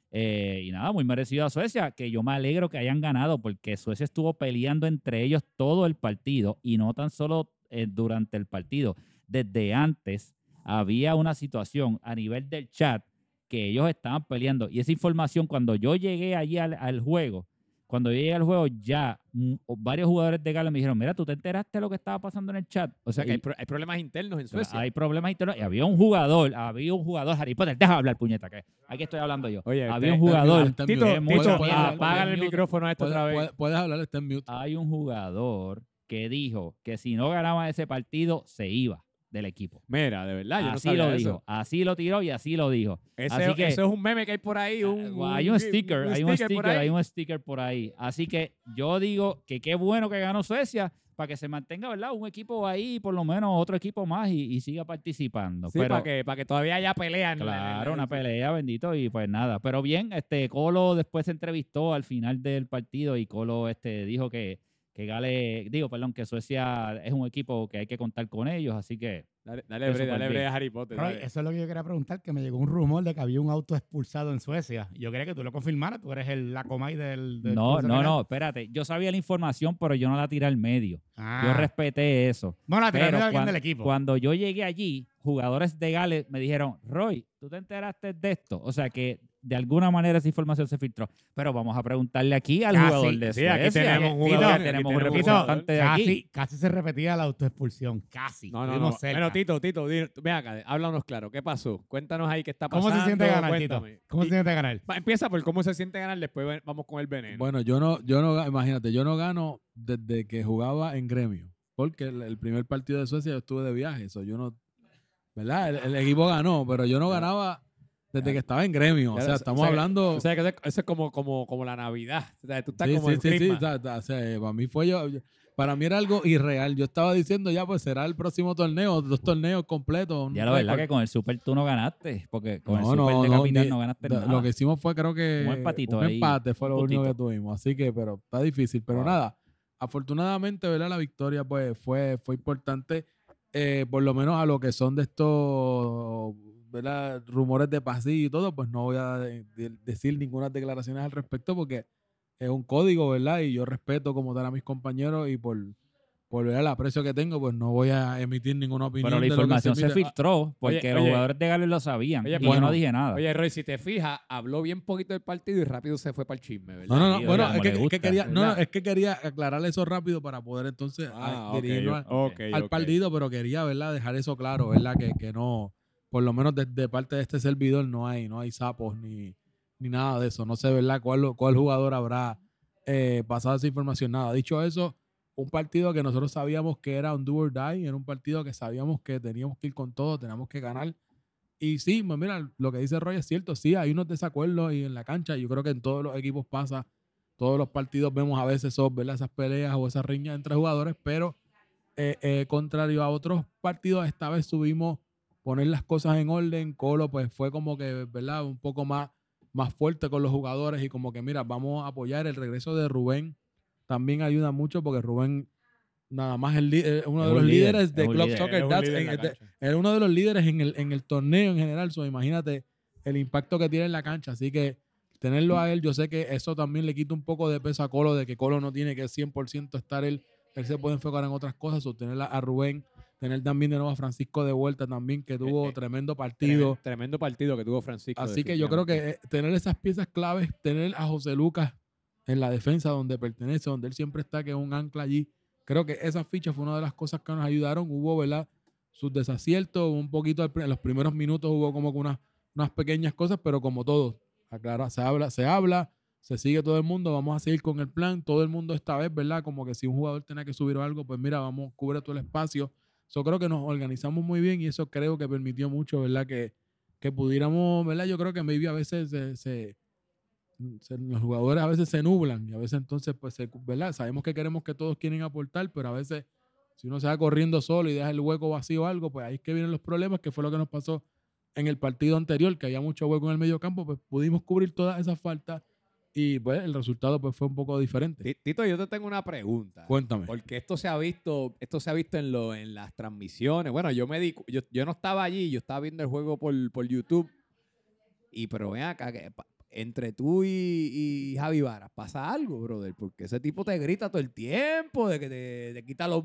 Eh, y nada, muy merecido a Suecia, que yo me alegro que hayan ganado porque Suecia estuvo peleando entre ellos todo el partido y no tan solo eh, durante el partido. Desde antes había una situación a nivel del chat que ellos estaban peleando y esa información cuando yo llegué allí al, al juego, cuando yo llegué al juego ya mm, varios jugadores de Gales me dijeron, mira, ¿tú te enteraste de lo que estaba pasando en el chat? O sea que Y- hay, pro- hay problemas internos en Suecia. hay problemas internos. Y había un jugador, había un jugador, Harry Potter, deja hablar, puñeta, que aquí estoy hablando yo. Oye, había un jugador. Tito, Tito, mucho Puedes- apágale el mute. micrófono a esto puedes- otra vez. puedes- puedes hablar, está en mute. Hay un jugador que dijo que si no ganaba ese partido, se iba del equipo. Mira, de verdad, yo no así sabía lo eso. dijo, así lo tiró y así lo dijo. Ese, Así que- eso es un meme que hay por ahí. Un, Ah, hay un sticker, hay un sticker, hay un sticker por ahí. Así que yo digo que qué bueno que ganó Suecia para que se mantenga, ¿verdad? Un equipo ahí, por lo menos otro equipo más y, y siga participando. Sí, Pero, para que, para que todavía haya pelea. en la- en la- Claro, una pelea, bendito, y pues nada. Pero bien, este Colo después se entrevistó al final del partido y Colo este, dijo que, que Gale, digo, perdón, que Suecia es un equipo que hay que contar con ellos, así que Dale, dale, bre, bre a Harry Potter. Roy, dale. eso es lo que yo quería preguntar, que me llegó un rumor de que había un auto expulsado en Suecia. Yo quería que tú lo confirmaras, tú eres el, la comay del... del no, no, no, espérate, yo sabía la información, pero yo no la tiré al medio. Ah. Yo respeté eso. Bueno, la Pero de alguien del equipo. Cuando yo llegué allí, jugadores de Gales me dijeron, Roy, ¿tú te enteraste de esto? O sea que de alguna manera esa información se filtró. Pero vamos a preguntarle aquí al Casi. jugador de Sí, aquí Suecia. tenemos un Tito, jugador, aquí tenemos un tenemos un representante de aquí. casi, casi se repetía la autoexpulsión. Casi. No, no, no. Cerca. Bueno, Tito, Tito, ven acá, háblanos claro. ¿Qué pasó? Cuéntanos ahí qué está ¿Cómo pasando. se siente ganar, Tito? ¿Cómo se siente ganar? empieza por cómo se siente ganar, después vamos con el veneno. Bueno, yo no, yo no, imagínate, yo no gano desde que jugaba en gremio. Porque el, el primer partido de Suecia yo estuve de viaje. Eso yo no, ¿verdad? El, el equipo ganó, pero yo no ganaba desde que estaba en gremio. O sea, o estamos sea, hablando. o sea, que eso, es como, como, como la Navidad. O sea, tú estás sí, como sí, en sí, sí, sea, o sea, para mí fue yo, yo- para mí era algo irreal. Yo estaba diciendo ya, pues será el próximo torneo, dos torneos completos. Ya la verdad que con el Super tú no ganaste, porque con No, el Super no, de no, no ganaste Da- nada. Lo que hicimos fue, creo que. Un empatito un ahí, empate fue lo único que tuvimos. Así que, pero está difícil. Pero Wow. nada, afortunadamente, ¿verdad? La victoria, pues, fue, fue importante. eh, por lo menos a lo que son de estos, ¿verdad? Rumores de pasillo y todo, pues no voy a de- de- decir ninguna declaraciones al respecto porque es un código, ¿verdad? Y yo respeto como tal a mis compañeros y por, por ver el aprecio que tengo, pues no voy a emitir ninguna opinión. Pero la información se filtró porque Oye, los oye. jugadores de Gales lo sabían. Oye, y yo no dije nada. Oye, Roy, si te fijas, habló bien poquito del partido y rápido se fue para el chisme, ¿verdad? No, no, no. Sí, Bueno, es que, es quería, no, es que quería aclarar eso rápido para poder entonces Ah, a- dirigirnos al- ok, al ok. partido, pero quería, ¿verdad? Dejar eso claro, ¿verdad? Que, que no, por lo menos de, parte de este servidor no hay, no hay sapos ni, ni nada de eso. No sé, ¿verdad? ¿Cuál, cuál jugador habrá eh, pasado esa información? Nada. Dicho eso, un partido que nosotros sabíamos que era un do or die, era un partido que sabíamos que teníamos que ir con todo, teníamos que ganar. Y sí, pues mira, lo que dice Roy es cierto, sí, hay unos desacuerdos y en la cancha, yo creo que en todos los equipos pasa, todos los partidos vemos a veces esos, ¿verdad? esas peleas o esas riñas entre jugadores, pero eh, eh, contrario a otros partidos, esta vez subimos poner las cosas en orden. Colo pues fue como que, ¿verdad? Un poco más, más fuerte con los jugadores y como que, mira, vamos a apoyar el regreso de Rubén. También ayuda mucho porque Rubén nada más el, eh, uno Es de los líder, líderes es de Club líder. Soccer de- cancha. es uno de los líderes en el, en el torneo en general. So, imagínate el impacto que tiene en la cancha. Así que tenerlo a él, yo sé que eso también le quita un poco de peso a Colo, de que Colo no tiene que 100% estar él. Él se puede enfocar en otras cosas. O tener a Rubén, tener también de nuevo a Francisco de vuelta también, que tuvo eh, tremendo Tremendo, partido. tremendo partido que tuvo Francisco. Así que yo creo que eh, tener esas piezas claves, tener a José Lucas en la defensa donde pertenece, donde él siempre está, que es un ancla allí. Creo que esa ficha fue una de las cosas que nos ayudaron. Hubo, ¿verdad? Sus desaciertos, un poquito en los primeros minutos hubo como que unas, unas pequeñas cosas, pero como todo, aclara, se habla, se habla, se sigue todo el mundo, vamos a seguir con el plan. Todo el mundo esta vez, ¿verdad? Como que si un jugador tenía que subir o algo, pues mira, vamos, cubre todo el espacio. Yo creo que nos organizamos muy bien y eso creo que permitió mucho, ¿verdad? Que, que pudiéramos, ¿verdad? Yo creo que maybe a veces se, se- los jugadores a veces se nublan y a veces entonces, pues, ¿verdad? Sabemos que queremos que todos quieren aportar, pero a veces si uno se va corriendo solo y deja el hueco vacío o algo, pues ahí es que vienen los problemas, que fue lo que nos pasó en el partido anterior, que había mucho hueco en el medio campo, pues pudimos cubrir todas esas faltas y pues el resultado pues fue un poco diferente. Ti- Tito, yo te tengo una pregunta. Cuéntame. Porque esto se ha visto, esto se ha visto en lo, en las transmisiones. Bueno, yo me di, yo, yo no estaba allí, yo estaba viendo el juego por, por YouTube. Y pero ven acá, que entre tú y, y Javi Varas pasa algo, brother, porque ese tipo te grita todo el tiempo, de que te, te quita los...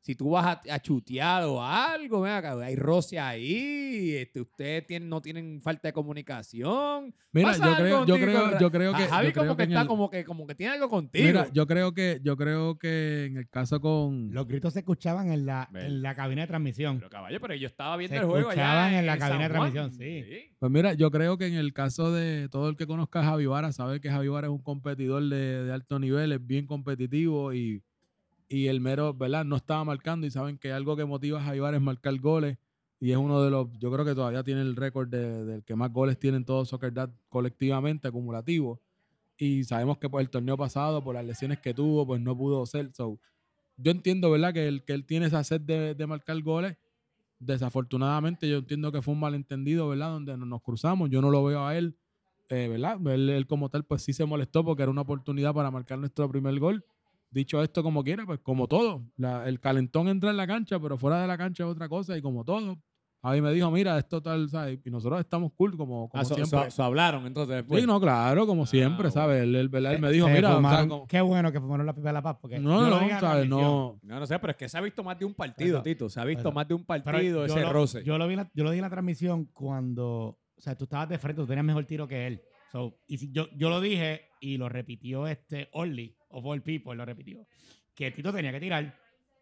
Si tú vas a, a chutear o algo, ven acá, hay roce ahí, este, ustedes tienen, no tienen falta de comunicación. Mira, yo creo, yo contigo, creo, yo creo a que, Javi yo creo como que está el- como que como que tiene algo contigo. mira, yo creo que, yo creo que en el caso con Los gritos se escuchaban en la, en la cabina de transmisión. Pero caballo, pero yo estaba viendo Se el juego allá escuchaban en la San cabina de transmisión, sí. Pues mira, yo creo que en el caso de todo el que conozca a Javi Vara, sabe que Javi es un competidor de, alto nivel, es bien competitivo y, y el mero, ¿verdad? No estaba marcando y saben que algo que motiva a Javi Vara es marcar goles y es uno de los, yo creo que todavía tiene el récord de- del que más goles tienen todos Soccer Dad colectivamente, acumulativo. Y sabemos que por el torneo pasado, por las lesiones que tuvo, pues no pudo ser. So, yo entiendo, ¿verdad? Que él, que él tiene esa sed de, de marcar goles desafortunadamente yo entiendo que fue un malentendido, ¿verdad? Donde no- nos cruzamos, yo no lo veo a él, eh, ¿verdad? Él, él como tal, pues sí se molestó porque era una oportunidad para marcar nuestro primer gol. Dicho esto como quiera, pues como todo, la- el calentón entra en la cancha, pero fuera de la cancha es otra cosa y como todo. Ahí me dijo, mira, esto tal, ¿sabes? Y nosotros estamos cool como, como Ah, so- siempre. so- so hablaron entonces después. sí, no, claro, como Ah, siempre, bueno. ¿sabes? Él, él. Él me dijo, Se mira, fumaron- como- qué bueno que fumaron la pipa de la paz. Porque no, no, vi la ¿sabes? No, No, no sé, pero es que se ha visto más de un partido, Pero- Tito. Se ha visto pero- más de un partido yo ese lo, roce. Yo lo, vi la, yo lo di en la transmisión cuando, o sea, tú estabas de frente, tú tenías mejor tiro que él. So, y si yo, yo lo dije y lo repitió este Orly, of all people, lo repitió, que Tito tenía que tirar.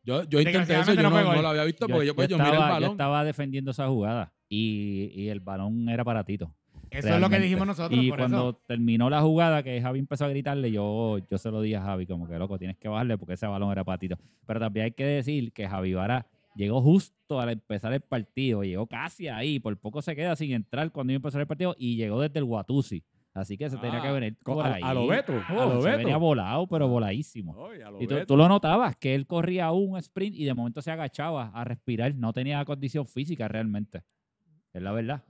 yo, yo intenté eso, yo no no, lo había visto Yo- porque yo, pues, yo yo miré el estaba- yo balón. estaba defendiendo esa jugada y, y el balón era para Tito. Eso es lo que dijimos nosotros. Y por cuando eso. terminó la jugada, que Javi empezó a gritarle, yo, yo se lo dije a Javi, como que loco, tienes que bajarle porque ese balón era para Tito. Pero también hay que decir que Javi Vara llegó justo al empezar el partido, llegó casi ahí, por poco se queda sin entrar cuando iba a empezar el partido y llegó desde el Watusi. Así que se tenía Ah, que venir por a- ahí. a lo Beto, a Oh, lo se Beto. venía volado, pero voladísimo. Oye, a lo Y tú, lo notabas, que él corría un sprint y de momento se agachaba a respirar. No tenía condición física realmente. Es la verdad.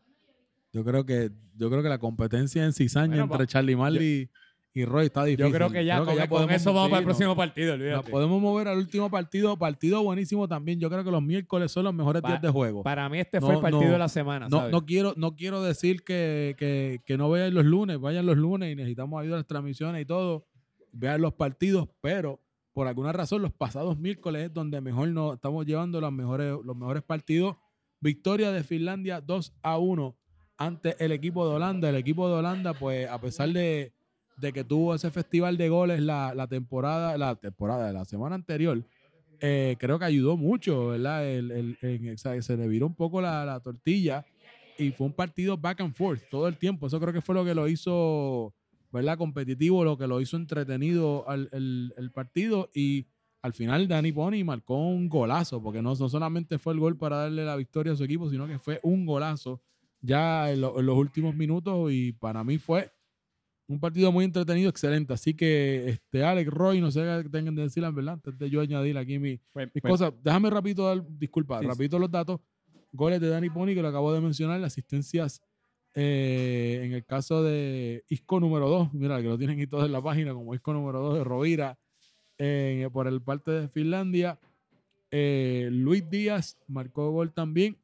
Yo creo que yo creo que la competencia en cizaña Bueno, entre Charlie Marley y Roy está difícil. Yo creo que ya, con, con podemos- eso vamos para el no, próximo partido. Nos podemos mover al último partido, partido buenísimo también. Yo creo que los miércoles son los mejores Pa- días de juego. Para mí este No, fue el partido no, de la semana, No, ¿sabes? no quiero no quiero decir que, que, que no vayan los lunes, vayan los lunes y necesitamos ayuda a las transmisiones y todo, vean los partidos, pero por alguna razón los pasados miércoles es donde mejor nos estamos llevando los mejores, los mejores partidos. Victoria de Finlandia 2 a 1 ante el equipo de Holanda. El equipo de Holanda, pues a pesar de, de que tuvo ese festival de goles la, la temporada, la temporada de la semana anterior, eh, creo que ayudó mucho, ¿verdad? El, el- sea, se le viró un poco la, la tortilla y fue un partido back and forth todo el tiempo. Eso creo que fue lo que lo hizo, ¿verdad? Competitivo, lo que lo hizo entretenido al, el, el partido y al final Danny Pony marcó un golazo, porque no, no solamente fue el gol para darle la victoria a su equipo, sino que fue un golazo ya en, lo- en los últimos minutos y para mí fue un partido muy entretenido, excelente. Así que, este, Alex, Roy, no sé qué tengan de decir, ¿verdad? Antes de yo añadir aquí mi, Pues- mis cosas. Déjame rapidito dar, disculpa, Sí, sí. rapidito los datos. Goles de Danny Pony, que lo acabo de mencionar, asistencias eh, en el caso de Isco número 2, mira, que lo tienen aquí todos en la página, como Isco número 2 de Rovira, eh, por el parte de Finlandia. Eh, Luis Díaz marcó gol también,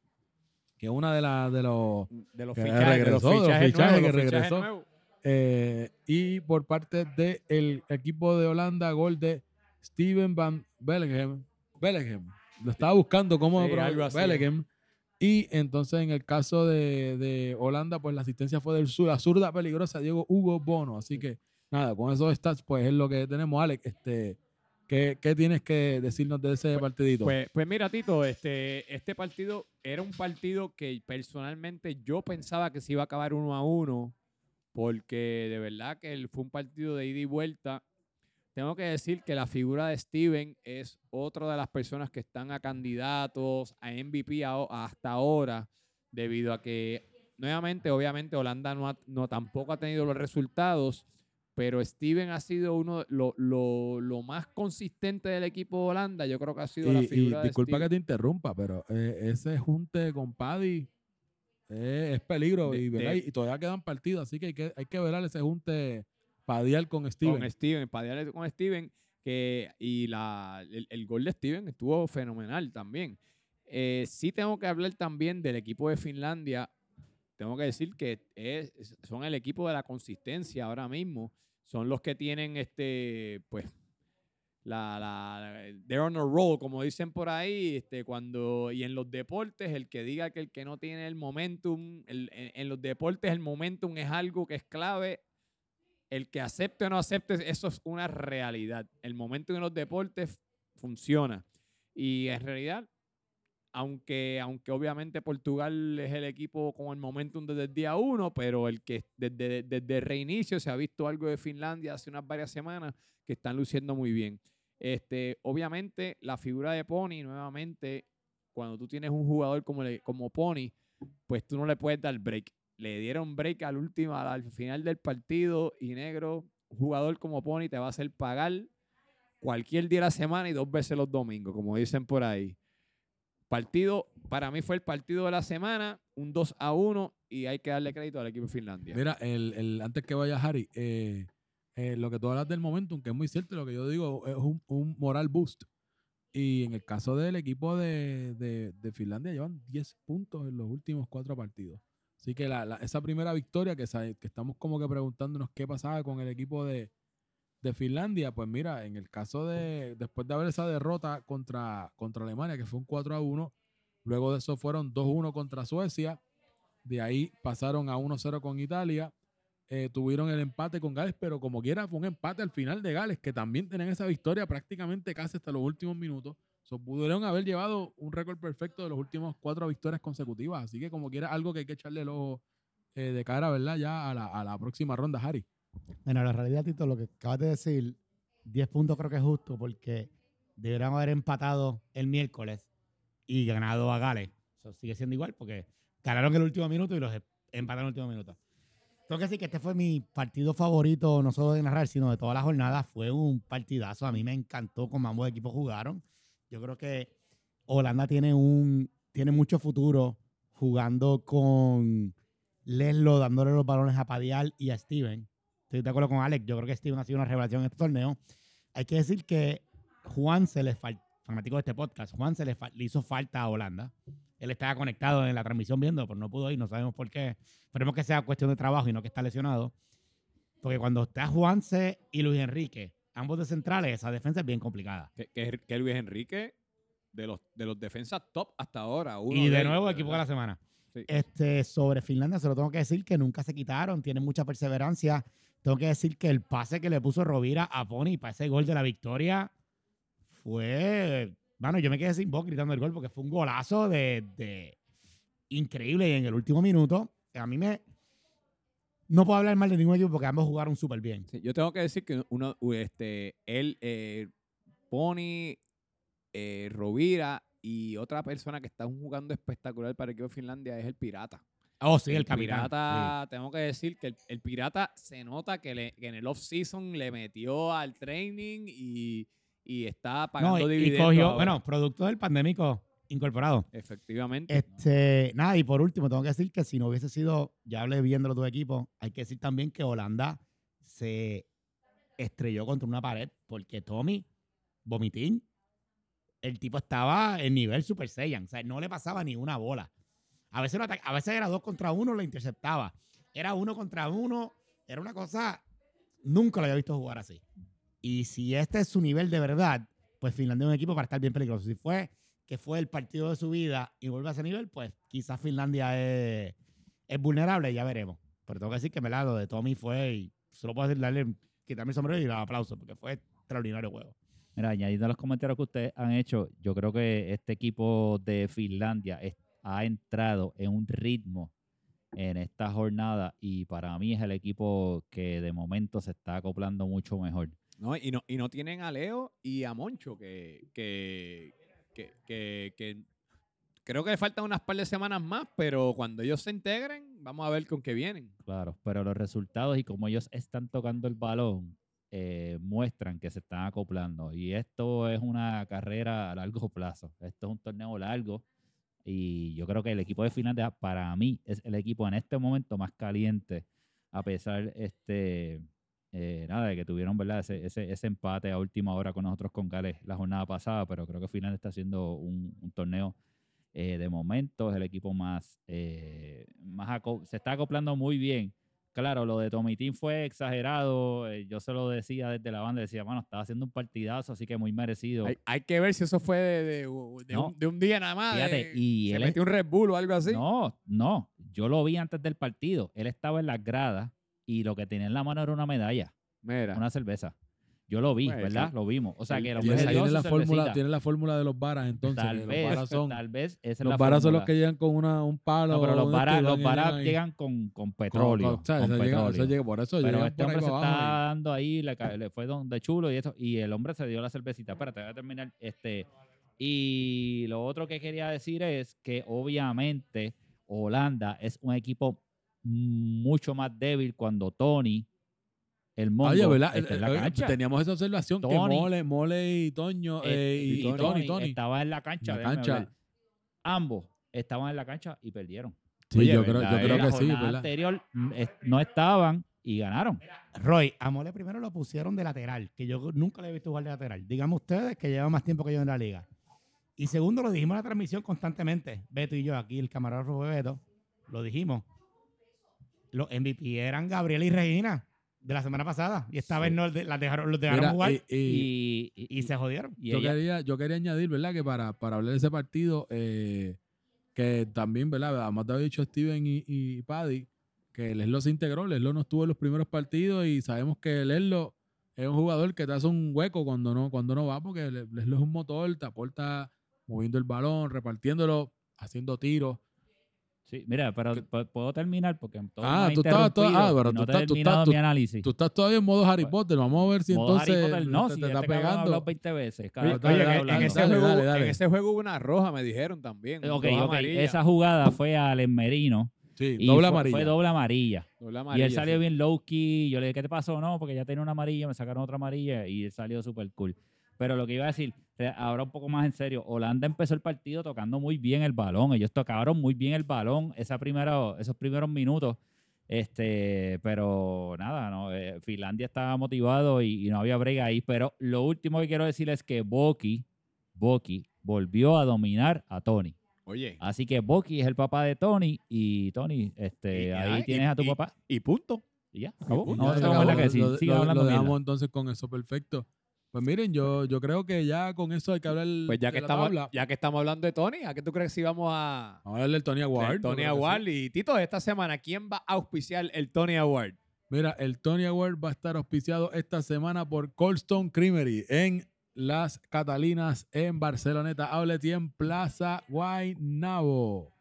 que es una de las de los de los fichajes, de los regresó, de los fichajes fichajes nuevos, que regresó. Eh, y por parte del equipo de Holanda, gol de Steven Van Bellingham. Bellingham. Lo estaba buscando cómo Sí. Bellingham. Y entonces en el caso de, de Holanda, pues la asistencia fue del sur, la zurda peligrosa, Diego Hugo Bono. Así que nada, con esos stats, pues es lo que tenemos, Alex. Este, ¿qué, qué tienes que decirnos de ese partidito? Pues, pues mira, Tito, este, este partido era un partido que personalmente yo pensaba que se iba a acabar uno a uno, porque de verdad que fue un partido de ida y vuelta. Tengo que decir que la figura de Steven es otra de las personas que están a candidatos a MVP a- hasta ahora, debido a que, nuevamente, obviamente, Holanda no, ha- no tampoco ha tenido los resultados, pero Steven ha sido uno lo, lo, lo más consistente del equipo de Holanda. Yo creo que ha sido la y, y figura de disculpa que te interrumpa, pero eh, ese junte con Paddy eh, es peligro De- y, ¿verdad? de- y todavía quedan partidos, así que hay que, hay que ver ese junte Padial con Steven. Con Steven, padearle con Steven. Que, y la, el, el gol de Steven estuvo fenomenal también. Eh, sí tengo que hablar también del equipo de Finlandia. Tengo que decir que es- son el equipo de la consistencia ahora mismo. Son los que tienen este, pues, la, la, they're on a roll, como dicen por ahí, este, cuando, y en los deportes, el que diga que el que no tiene el momentum, el- en, en los deportes el momentum es algo que es clave, el que acepte o no acepte, eso es una realidad. El momentum en los deportes funciona. Y en realidad, aunque, aunque obviamente Portugal es el equipo con el momentum desde el día uno, pero el que desde, desde el reinicio se ha visto algo de Finlandia hace unas varias semanas que están luciendo muy bien. Este, obviamente, la figura de Pony, nuevamente, cuando tú tienes un jugador como, le- como Pony, pues tú no le puedes dar break. Le dieron break al último, al final del partido y negro, un jugador como Pony te va a hacer pagar cualquier día de la semana y dos veces los domingos, como dicen por ahí. Partido, para mí fue el partido de la semana, un 2 a 1 y hay que darle crédito al equipo de Finlandia. Mira, el, el- antes que vaya Harry, eh, eh, lo que tú hablas del momentum, que es muy cierto, lo que yo digo es un, un moral boost. Y en el caso del equipo de, de- de Finlandia, llevan 10 puntos en los últimos cuatro partidos. Así que la- esa primera victoria que, que estamos como que preguntándonos qué pasaba con el equipo de, de Finlandia, pues mira, en el caso de, después de haber esa derrota contra, contra Alemania, que fue un 4 a 1, luego de eso fueron 2 a 1 contra Suecia, de ahí pasaron a 1-0 con Italia. Eh, tuvieron el empate con Gales, pero como quiera fue un empate al final de Gales, que también tenían esa victoria prácticamente casi hasta los últimos minutos. So, pudieron haber llevado un récord perfecto de los últimos cuatro victorias consecutivas. Así que como quiera, algo que hay que echarle el eh, de cara, ¿verdad? Ya a la, a la próxima ronda, Harry. Bueno, la realidad, Tito, lo que acabas de decir, 10 puntos creo que es justo porque deberían haber empatado el miércoles y ganado a Gales. Eso sigue siendo igual porque ganaron el último minuto y los e- empataron el último minuto. Tengo que decir que este fue mi partido favorito, no solo de narrar, sino de toda la jornada. Fue un partidazo. A mí me encantó cómo ambos equipos jugaron. Yo creo que Holanda tiene un tiene mucho futuro jugando con Leslo, dándole los balones a Padial y a Steven. Estoy de acuerdo con Alex. Yo creo que Steven ha sido una revelación en este torneo. Hay que decir que Juan se le falta, fanático de este podcast, Juan se le, le hizo falta a Holanda. Él estaba conectado en la transmisión viendo, pero no pudo ir, no sabemos por qué. Esperemos que sea cuestión de trabajo y no que está lesionado. Porque cuando está Juanse y Luis Enrique ambos de centrales, esa defensa es bien complicada. Que, que, que Luis Enrique, de los, de los defensas top hasta ahora. uno Y de nuevo, equipo de la semana. Sí. Este, sobre Finlandia, se lo tengo que decir que nunca se quitaron, tienen mucha perseverancia. Tengo que decir que el pase que le puso Rovira a Pony para ese gol de la victoria fue. Bueno, yo me quedé sin voz gritando el gol porque fue un golazo de, de increíble. Y en el último minuto, a mí me. No puedo hablar mal de ningún equipo porque ambos jugaron súper bien. Sí, yo tengo que decir que uno, este, él, eh, Pony, eh, Rovira y otra persona que está jugando espectacular para el equipo de Finlandia es el Pirata. Oh, sí, el, capitán. Pirata, tengo que decir que el, el Pirata se nota que, le- que en el off-season le metió al training y, y está pagando No, y- y, dividendos. cogió, bueno, producto del pandémico incorporado. Efectivamente. Este, nada, y por último, tengo que decir que si no hubiese sido, ya hablé bien de los dos equipos, hay que decir también que Holanda se estrelló contra una pared porque Tommy, vomitín, el tipo estaba en nivel Super Saiyan, o sea, no le pasaba ni una bola. A veces, a veces era dos contra uno, lo interceptaba. Era uno contra uno, era una cosa, nunca lo había visto jugar así. Y si este es su nivel de verdad, pues Finlandia es un equipo para estar bien peligroso. Si fue que fue el partido de su vida y vuelve a ese nivel, pues quizás Finlandia es, es vulnerable, ya veremos. Pero tengo que decir que me lo de Tommy fue, y solo puedo decir, darle, quitarme el sombrero y dar aplausos, porque fue extraordinario juego. Mira, añadiendo los comentarios que ustedes han hecho, yo creo que este equipo de Finlandia ha entrado en un ritmo en esta jornada y para mí es el equipo que de momento se está acoplando mucho mejor. ¿No? Y, no, y no tienen a Leo y a Moncho, que, que, que, que- creo que faltan unas par de semanas más, pero cuando ellos se integren, vamos a ver con qué vienen. Claro, pero los resultados y como ellos están tocando el balón eh, muestran que se están acoplando. Y esto es una carrera a largo plazo. Esto es un torneo largo. Y yo creo que el equipo de Finlandia, para mí, es el equipo en este momento más caliente, a pesar este, eh, nada, de que tuvieron ¿verdad? Ese, ese, ese empate a última hora con nosotros con Gales la jornada pasada, pero creo que Finlandia está haciendo un, un torneo eh, de momento, es el equipo más, eh, más se está acoplando muy bien. Claro, lo de Tomitín fue exagerado, eh, yo se lo decía desde la banda, decía, bueno, estaba haciendo un partidazo, así que muy merecido. Hay, hay que ver si eso fue de, de- de No. un, de un día nada más. Fíjate, y se él es- metió un Red Bull o algo así. No, no, yo lo vi antes del partido, él estaba en las gradas y lo que tenía en la mano era una medalla, Mira. una cerveza. Yo lo vi, Pues, ¿verdad? sí. Lo vimos. O sea, que hombre Tiene, tiene la fórmula, tiene la fórmula de los varas, entonces. Tal que los vez, varas son, tal vez esa es los varas son los fórmula. que llegan con una, un palo. No, pero los varas, los llegan con, con petróleo. con- o sea, con eso llega- eso petróleo. llega- por eso Pero llegan este por ahí hombre se para está abajo. dando ahí, le, ca- le fue don- de chulo y eso, y el hombre se dio la cervecita. Espérate, voy a terminar. Este, y lo otro que quería decir es que obviamente Holanda es un equipo mucho más débil cuando Tony, el mongo, Oye, ¿verdad? está en la Eh, eh, cancha. Teníamos esa observación que Tony. Mole, Mole y Toño Eh, y, y Tony, Tony, Tony. estaba en la cancha. La. Ambos estaban en la cancha y perdieron. Sí, Oye, yo creo, yo creo la que sí, anterior mm, no estaban y ganaron. Roy, a Mole primero lo pusieron de lateral, que yo nunca le he visto jugar de lateral. Díganme ustedes que lleva más tiempo que yo en la liga. Y segundo, lo dijimos en la transmisión constantemente. Beto y yo, aquí el camarógrafo de Beto, lo dijimos. Los MVP eran Gabriel y Regina de la semana pasada. Y esta Sí. vez no las dejaron, los dejaron Mira, jugar y, y- y- Y, y- se jodieron. y yo, quería, yo quería añadir, ¿verdad? Que para, para hablar de ese partido, eh, que también, ¿verdad? Además te había dicho Steven y, y Paddy, que Leslo se integró. Leslo no estuvo en los primeros partidos y sabemos que Leslo es un jugador que te hace un hueco cuando no, cuando no va, porque Le- Leslo es un motor, te aporta moviendo el balón, repartiéndolo, haciendo tiros. Sí, mira, pero puedo terminar porque todo Ah, me tú estabas todo- ah, pero y tú no te estás- he tú terminado estás- mi análisis. Tú estás todavía en modo Harry Pues, Potter. Vamos a ver si Modo entonces Harry Potter, no, te, si te este está pegando. 20 veces. cada Oye, Dale, en- dale, ese dale, juego, dale, dale. en ese juego hubo una roja, me dijeron también. Ok, ok, esa jugada fue al Merino Sí, y doble fue, amarilla. fue doble amarilla. Doble y amarilla, él salió sí. bien low key. Yo le dije, ¿qué te pasó? No, porque ya tenía una amarilla, me sacaron otra amarilla y él salió súper cool. Pero lo que iba a decir, ahora un poco más en serio, Holanda empezó el partido tocando muy bien el balón. Ellos tocaron muy bien el balón esa primera, esos primeros minutos. Este, pero nada, no, eh, Finlandia estaba motivado y, y no había brega ahí. Pero lo último que quiero decir es que Boki, Boki volvió a dominar a Tony. Oye. Así que Boki es el papá de Tony y Tony, este, Y- ahí y- tienes a tu y- papá. Y punto. Y ya, acabó. punto. No, nada que decir. Lo, lo- hablando lo mierda. dejamos entonces con eso, perfecto. Pues miren, yo, yo creo que ya con eso hay que hablar Pues ya que, de la estamos, tabla. ya que estamos hablando de Tony, ¿a qué tú crees que si vamos a Vamos a hablar del Tony Award. Tony sí. Award? Y Tito, esta semana, ¿quién va a auspiciar el Tony Award? Mira, el Tony Award va a estar auspiciado esta semana por Coldstone Creamery en Las Catalinas en Barceloneta. Outlet y en Plaza Guaynabo.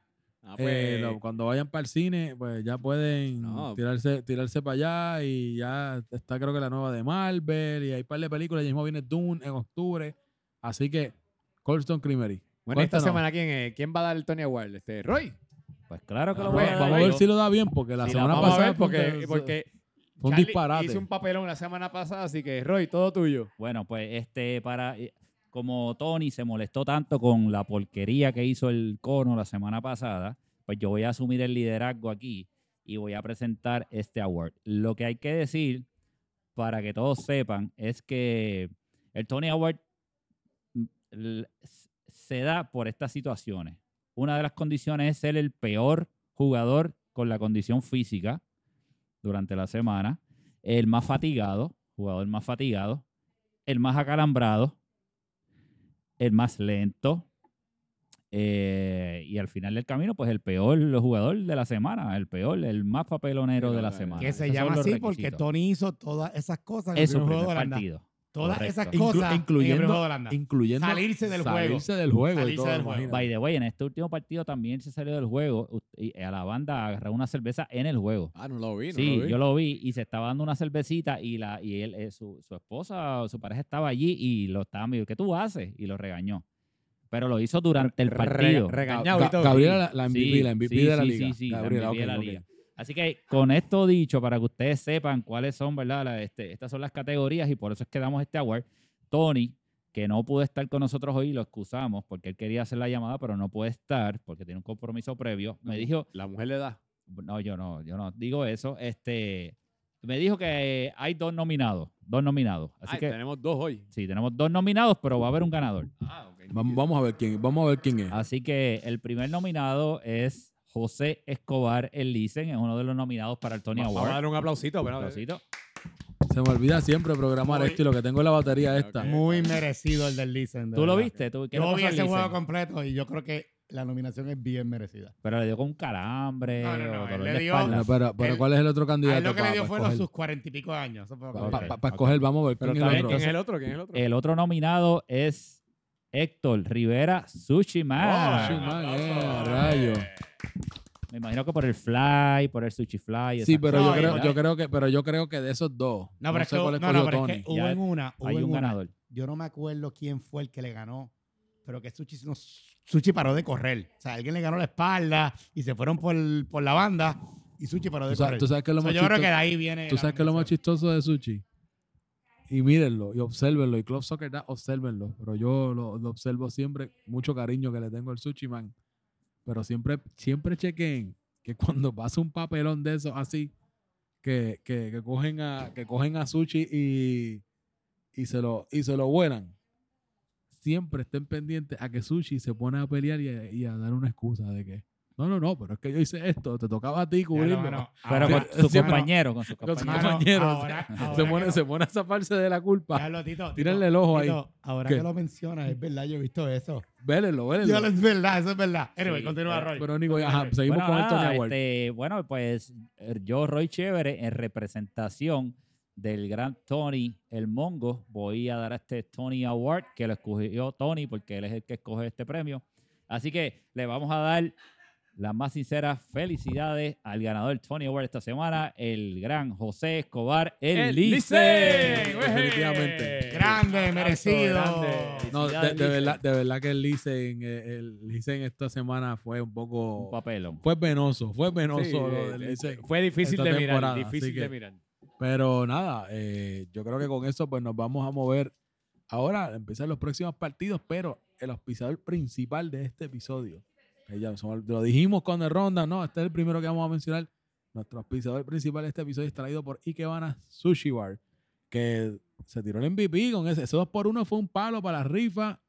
Ah, Eh, lo- cuando vayan para el cine, pues ya pueden No. tirarse, tirarse para allá y ya está creo que la nueva de Marvel y hay un par de películas. Ya mismo viene Dune en octubre. Así que Coldstone Creamery. bueno, esta cuéntanos. semana, ¿quién, es? ¿quién va a dar el Tony Award? Este, Roy. Pues claro que lo Vamos, voy a vamos a dar ver yo. si lo da bien porque la Sí, semana vamos a pasada ver fue un- porque, porque fue un Charlie disparate. hizo un papelón la semana pasada, así que Roy, todo tuyo. Bueno, pues este, para, eh, como Tony se molestó tanto con la porquería que hizo el cono la semana pasada, pues yo voy a asumir el liderazgo aquí y voy a presentar este award. Lo que hay que decir, para que todos sepan, es que el Tony Award mm, se da por estas situaciones. Una de las condiciones es ser el peor jugador con la condición física durante la semana, el más fatigado, jugador más fatigado, el más acalambrado, el más lento. eh, y al final del camino, pues el peor jugador de la semana, el peor, el más papelonero de la semana. Que se Esos llama así porque. Tony hizo todas esas cosas en el primer juego de partido. Todas correcto. esas Inclu- cosas en el incluyendo- de Salirse del juego. salirse del juego y Salirse todo, del juego. imagínate. By the way, en este último partido también se salió del juego y a la banda agarró una cerveza en el juego. Ah, no lo vi, no Sí, lo vi. yo lo vi y se estaba dando una cervecita y la y él, eh, su, su esposa o su pareja estaba allí y lo estaba mirando, ¿qué tú haces? Y lo regañó. Pero lo hizo durante el Re- partido. regañado Ga- y todo. Gabriela, la, MVP, Sí, la MVP sí, de la sí, liga. sí, sí, la Gabriela, MVP de ok, la. Así que con esto dicho, para que ustedes sepan cuáles son, ¿verdad? La- este, estas son las categorías y por eso es que damos este award. Tony, que no pudo estar con nosotros hoy, lo excusamos porque él quería hacer la llamada, pero no puede estar porque tiene un compromiso previo. Me dijo, La mujer le da. no, yo no, yo no digo eso. Este, me dijo que hay dos nominados, dos nominados. Así Ah, que tenemos dos hoy. sí, tenemos dos nominados, pero va a haber un ganador. Ah, ok. Vamos, vamos a ver quién, vamos a ver quién es. Así que el primer nominado es José Escobar El Licen, es uno de los nominados para el Tony Vamos a Award. dar un aplausito. Un pero- aplausito. Se me olvida siempre programar Muy- esto y lo que tengo es la batería esta. Muy merecido el del Listen. de ¿Tú lo viste? ¿Tú, qué Yo vi ese juego completo y yo creo que la nominación es bien merecida. Pero le dio con un calambre No, no, no, le dio-. Bueno, pero, ¿cuál es el otro candidato? él lo que para le dio fueron escoger? sus cuarenta y pico años. Fue que Pa- pa- pa- pa escoger, vamos a ver Pero quién es el ¿quién otro. es el otro? ¿Quién es el otro? El otro nominado es Héctor Rivera Sushi Man. Sushi Man, eh, rayo. Me imagino que por el fly, por el sushi fly. Sí, pero No, yo creo, yo creo que, pero yo creo que de esos dos. No, pero es sé que, cuál no, no, pero es Tony. que hubo en una, hubo Hay en un una. ganador. Yo no me acuerdo quién fue el que le ganó, pero que Suchi, no, Suchi paró de correr. O sea, alguien le ganó la espalda y se fueron por, por la banda y Suchi paró de ¿Tú sabes, correr. tú sabes que lo So, más yo creo que de ahí viene. tú sabes que lo más chistoso de Sushi. Y mírenlo, y obsérvenlo. Y Club Soccer da, obsérvenlo. Pero yo lo, lo observo siempre, mucho cariño que le tengo al Sushi Man. Pero siempre, siempre chequen que cuando pasa un papelón de esos así, que, que, que cogen a, que cogen a Sushi y, y se lo, y se lo vuelan. Siempre estén pendientes a que Sushi se pone a pelear y a, y a dar una excusa de que no, no, no, pero es que yo hice esto, te tocaba a ti cubrirlo. Pero ahora- con su siempre- compañero, con su con su compañero. Compañero. ahora- se, ahora pone, se pone a zafarse de la culpa. Ya lo, Tito, Tírenle Tito, el ojo ahí. Tito, Ahora ¿Qué? que lo mencionas, es verdad, yo he visto eso. Vélenlo, vélenlo. Ya lo- es verdad, eso es verdad. Anyway, Sí, continúa, Roy. Pero Nico, ajá, seguimos Bueno, con el nada, Tony Award. este, bueno, pues eh, yo, Roy Chévere, en representación del gran Tony El Mongo, voy a dar este Tony Award que lo escogió Tony porque él es el que escoge este premio. Así que le vamos a dar las más sinceras felicidades al ganador del Tony Award esta semana, el gran José Escobar, el, ¡El Lice. Licey! Definitivamente. Grande, merecido. grande. No, de, de verdad, de verdad que el Licen, eh, el Licen esta semana fue un Un poco... papelón. Fue penoso, fue penoso Sí, lo eh, del eh, Licey. Fue difícil de mirar, difícil que- de mirar. Pero nada, eh, yo creo que con eso pues nos vamos a mover. Ahora empiezan los próximos partidos, pero el auspiciador principal de este episodio, ya lo dijimos el ronda, no, este es el primero que vamos a mencionar. Nuestro auspiciador principal de este episodio es traído por Ikebana Sushi Bar, que se tiró el MVP con ese. Ese 2 por 1 fue un palo para la rifa.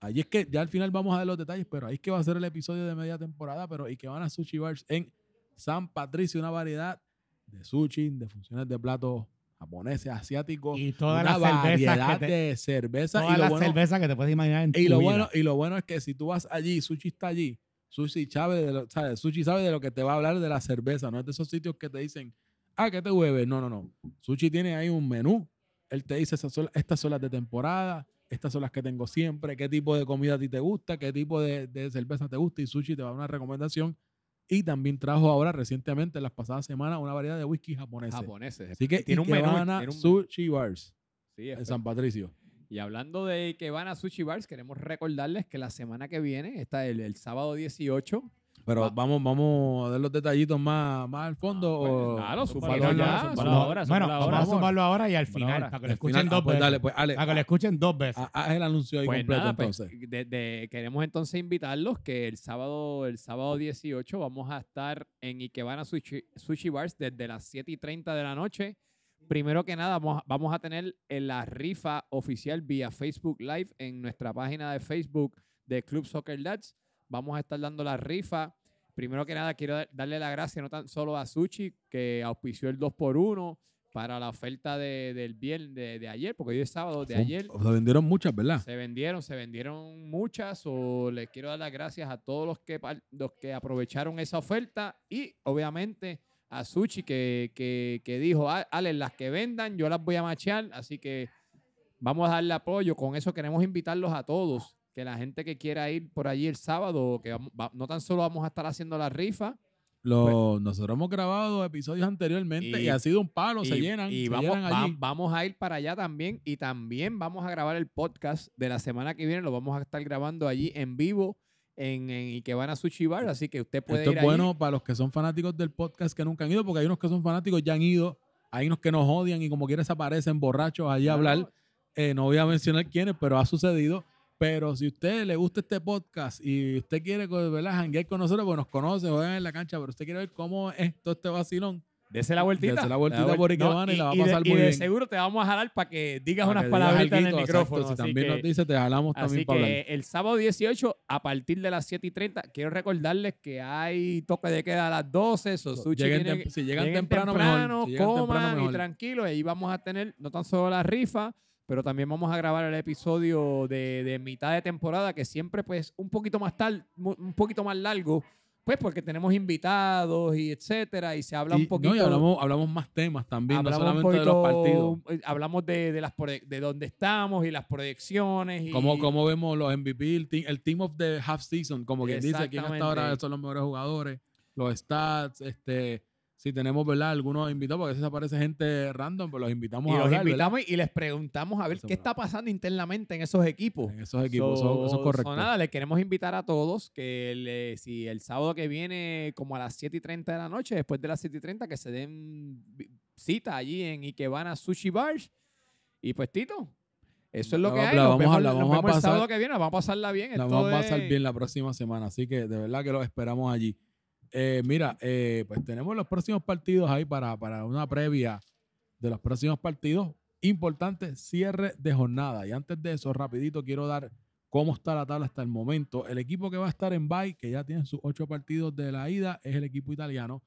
Ahí es que ya al final vamos a ver los detalles, pero ahí es que va a ser el episodio de media temporada. Pero Ikebana Sushi Bars en San Patricio, una variedad de sushi, de funciones de platos japoneses, asiáticos, Y todas una cervezas variedad que te, de cerveza. todas Y lo, las bueno, cervezas que te puedes imaginar en y, tu lo vida. bueno, y lo bueno es que si tú vas allí, sushi está allí, sushi sabe de lo, sabe, sushi sabe de lo que te va a hablar de la cerveza, no es de esos sitios que te dicen, ah, ¿qué te hueves? No, no, no. Sushi tiene ahí un menú. Él te dice, "Esas son- estas son las de temporada, estas son las que tengo siempre, qué tipo de comida a ti te gusta, qué tipo de, de cerveza te gusta y Sushi te va a dar una recomendación. Y también trajo ahora recientemente, en las pasadas semanas, una variedad de whisky japoneses. Japoneses. Así que tiene un menú. Tiene un- Sushi Bars sí, en San Patricio. Y hablando de que van a Sushi Bars, queremos recordarles que la semana que viene, está el, el sábado 18. Pero Va- vamos, vamos a dar los detallitos más, más al fondo. o, claro, o súmalo para- ya, ahora, bueno, vamos a sumarlo ahora y al final, ahora. para que lo escuchen final, ah, dos pues veces. dale, pues Ale, Para que lo escuchen dos veces. ha- haz el anuncio ahí Pues completo nada, pues, entonces. de- de- queremos entonces invitarlos que el sábado, el sábado 18 vamos a estar en Ikebana Sushi, Sushi Bars desde las 7 y 30 de la noche. Primero que nada, vamos, a- vamos a tener en la rifa oficial vía Facebook Live en nuestra página de Facebook de Club Soccer Dads. Vamos a estar dando la rifa. Primero que nada, quiero dar- darle la gracia no tan solo a Sushi, que auspició el 2x1 para la oferta de- del viernes de, de ayer, porque hoy es sábado, de ayer. Se vendieron muchas, ¿verdad? Se vendieron, se vendieron muchas. O les quiero dar las gracias a todos los que, los que aprovecharon esa oferta. Y obviamente a Sushi que, que, que dijo, "Ah, Ale, las que vendan, yo las voy a machear. Así que vamos a darle apoyo. Con eso queremos invitarlos a todos. Que la gente que quiera ir por allí el sábado, que vamos- va- no tan solo vamos a estar haciendo la rifa, Lo- nosotros hemos grabado episodios anteriormente y, Y- ha sido un palo, se llenan, y se vamos, llenan va- allí. vamos a ir para allá también. Y también vamos a grabar el podcast de la semana que viene. Lo vamos a estar grabando allí en vivo en, en Ikebana Sushi Bar. Así que usted puede Esto ir es bueno para los que son fanáticos del podcast que nunca han ido, porque hay unos que son fanáticos ya han ido, hay unos que nos odian y como quiera se aparecen borrachos allí a hablar. no, Eh, no voy a mencionar quiénes, pero ha sucedido. Pero si a usted le gusta este podcast y usted quiere ¿verdad? janguear con nosotros, pues nos conoce, juegan en la cancha, pero usted quiere ver cómo es todo este vacilón, Dese la vueltita. Dese la vueltita Da por Ikebana y la va a de- pasar y muy de bien. seguro te vamos a jalar para que digas para unas que digas palabritas en el alguito, exacto, micrófono. Si así también que- nos dice, te jalamos Así también para que hablar. el sábado 18, a partir de las 7 y 30, quiero recordarles que hay toque de queda a las 12. So Sushi Lleguen tiene tem- si llegan lleguen temprano, mejor. Si llegan coman temprano, y mejor. tranquilos. Y ahí vamos a tener no tan solo la rifa, pero también vamos a grabar el episodio de, de mitad de temporada, que siempre pues un poquito más mu- un poquito más largo, pues porque tenemos invitados y etcétera, y se habla Y, un poquito... no, y hablamos, hablamos más temas también, no solamente de los partidos. eh, hablamos de, de las de dónde estamos y las proyecciones y Cómo, cómo vemos los MVP, el team, el team of the half season, como quien dice, quién hasta ahora son los mejores jugadores, los stats, este, si tenemos, ¿verdad? Algunos invitados, porque a veces aparece gente random, pero los invitamos Y a los hablar, ¿verdad? invitamos y les preguntamos a ver Eso qué es está pasando internamente en esos equipos. En esos equipos, eso, eso es correcto. so nada, le queremos invitar a todos que le- si el sábado que viene, como a las 7 y 30 de la noche, después de las 7 y 30, que se den cita allí en Ikebana Sushi Bars. Y pues, Tito, eso es lo que hay. Nos vamos a- vemos, la nos vamos a vemos el sábado que viene, vamos a pasarla bien. La vamos a pasar bien la próxima semana, así que de verdad que los esperamos allí. Eh, mira, eh, pues tenemos los próximos partidos ahí para, para una previa de los próximos partidos. Importante, cierre de jornada. Y antes de eso, rapidito, quiero dar cómo está la tabla hasta el momento. El equipo que va a estar en bye, que ya tiene sus ocho partidos de la ida, es el equipo italiano.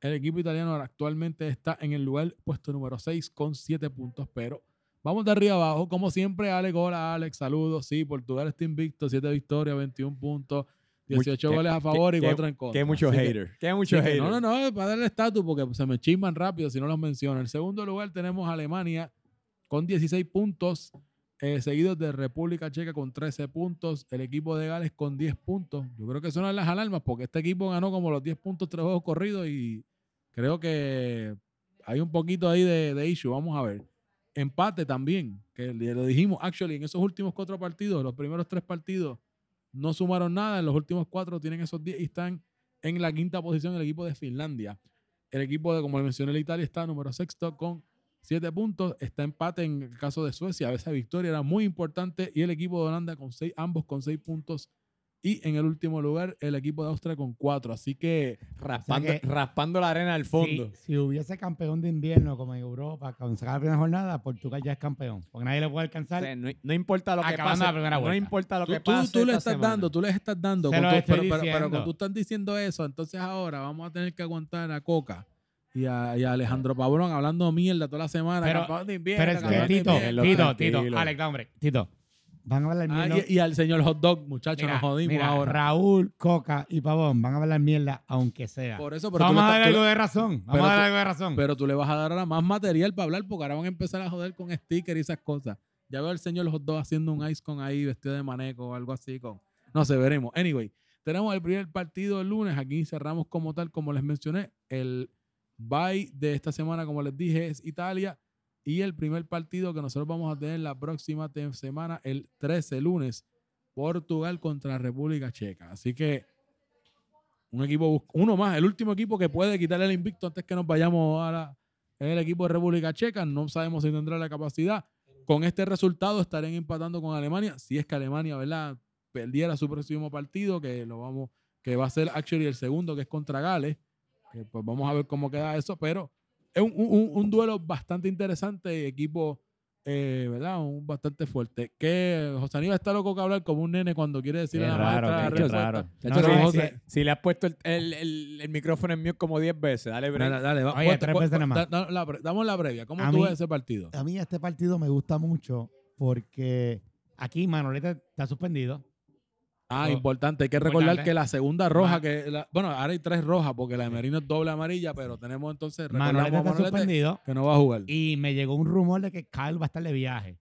El equipo italiano actualmente está en el lugar puesto número 6 con 7 puntos, pero vamos de arriba abajo. Como siempre, Alex, hola Alex, saludos. Sí, Portugal está invicto, 7 victorias, 21 puntos, 18 Qué- goles a favor y qué- 4 en contra. Qué mucho Así que- hater. Qué mucho que hater. no, no, no, para darle estatus porque se me chisman rápido si no los menciono. En segundo lugar tenemos Alemania con 16 puntos, eh, seguidos de República Checa con 13 puntos, el equipo de Gales con 10 puntos. Yo creo que suenan las alarmas porque este equipo ganó como los 10 puntos tres juegos corridos y creo que hay un poquito ahí de, de issue. Vamos a ver. Empate también, que lo dijimos, actually, en esos últimos cuatro partidos, los primeros tres partidos, no sumaron nada. En los últimos cuatro tienen esos 10 y están en la quinta posición el equipo de Finlandia. El equipo de, como le mencioné, la Italia está número sexto con 7 puntos. Está empate en el caso de Suecia. Esa victoria era muy importante. Y el equipo de Holanda con 6, ambos con 6 puntos. Y en el último lugar, el equipo de Austria con 4. Así que Raspando, O sea que- raspando la arena al fondo. Si, si hubiese campeón de invierno como en Europa, cuando se acaba la primera jornada, Portugal ya es campeón. Porque nadie le puede O alcanzar. sea, no, no importa lo que Acabando pase. la primera No vuelta. importa lo tú, que tú- pase. tú le estás semana. dando, tú les estás dando. Se con lo tu- estoy pero, pero- pero diciendo. cuando tú estás diciendo eso, entonces ahora vamos a tener que aguantar a Coca y a, y a Alejandro Pabrón hablando mierda toda la semana. Pero- campeón de invierno, Pero es que campeón de Tito, invierno. Tito. Tito, Alex, hombre, Tito. Van a hablar Ah, mierda. y, y al señor Hot Dog, muchachos, nos jodimos mira, ahora. Raúl, Coca y Pavón van a hablar mierda, aunque sea. Por eso, pero Vamos a dar algo de razón. Vamos pero a dar algo de razón. pero tú le vas a dar ahora más material para hablar porque ahora van a empezar a joder con stickers y esas cosas. Ya veo al señor Hot Dog haciendo un ice con ahí vestido de maneco o algo así. con No sé, veremos. Anyway, tenemos el primer partido el lunes. Aquí cerramos como tal, como les mencioné. El bye de esta semana, como les dije, es Italia. Y el primer partido que nosotros vamos a tener la próxima semana, el 13 lunes, Portugal contra República Checa. Así que un equipo, uno más, el último equipo que puede quitarle el invicto antes que nos vayamos a la, el equipo de República Checa. No sabemos si tendrá la capacidad. Con este resultado estarían empatando con Alemania. Si es que Alemania, ¿verdad? Perdiera su próximo partido, que lo vamos, que va a ser actually el segundo, que es contra Gales. Pues vamos a ver cómo queda eso, pero es un, un- un duelo bastante interesante, equipo, eh, ¿verdad? Un bastante fuerte. Que José Aníbal está loco que hablar como un nene cuando quiere decirle a la raro, maestra raro. No, si- José. si, si le has puesto el, el- el- el micrófono en mute como 10 veces, dale break. Dale, dale, va- Oye, tres veces nada más. da- da- la damos la previa. ¿Cómo A tú mí- ves ese partido? A mí este partido me gusta mucho porque aquí Manolete está suspendido. Ah, importante. Hay que recordar importante. que la segunda roja, que la- bueno, ahora hay tres rojas porque la de Merino es doble amarilla, pero tenemos entonces Manolete está Manolete suspendido. que no va a jugar. Y me llegó un rumor de que Kyle va a estar de viaje.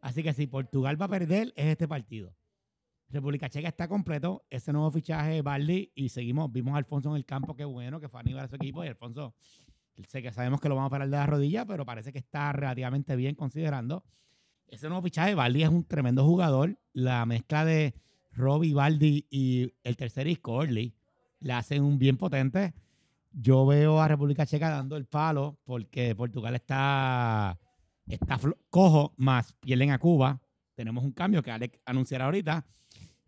Así que si Portugal va a perder, es este partido. República Checa está completo. Ese nuevo fichaje Barley y seguimos. Vimos a Alfonso en el campo, qué bueno, que fue a animar a su equipo. Y Alfonso, sé que sabemos que lo vamos a parar de la rodilla, pero parece que está relativamente bien considerando. Ese nuevo fichaje, Baldi es un tremendo jugador. La mezcla de Robbie, Baldi y el tercer disco, Orly, le hacen un bien potente. Yo veo a República Checa dando el palo porque Portugal está, está cojo, más pierden a Cuba. Tenemos un cambio que Alex anunciará ahorita.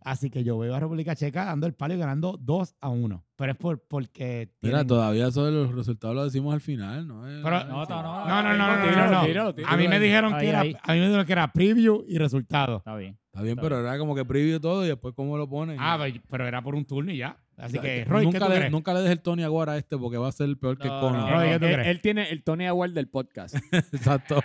Así que yo veo a República Checa dando el palo y ganando 2 a 1. Pero es por, porque. Mira, tienen- todavía eso de los resultados lo decimos al final, ¿no? es- Pero- No, no, no. No, no, no, no, no, Tíralo, no, no. tíralo, tíralo. A mí me dijeron Ahí, que era, ahí. a mí me dijeron que era preview y resultado. Está bien. Está bien, Está pero era como que preview todo y después cómo lo ponen. Ah, pero era por un turno y ya. Así que, Roy, ¿qué nunca, le, nunca le des el Tony Aguara a este porque va a ser el peor que No, Conor. no, Roy, ¿qué tú él, crees? él tiene el Tony Award del podcast. Exacto.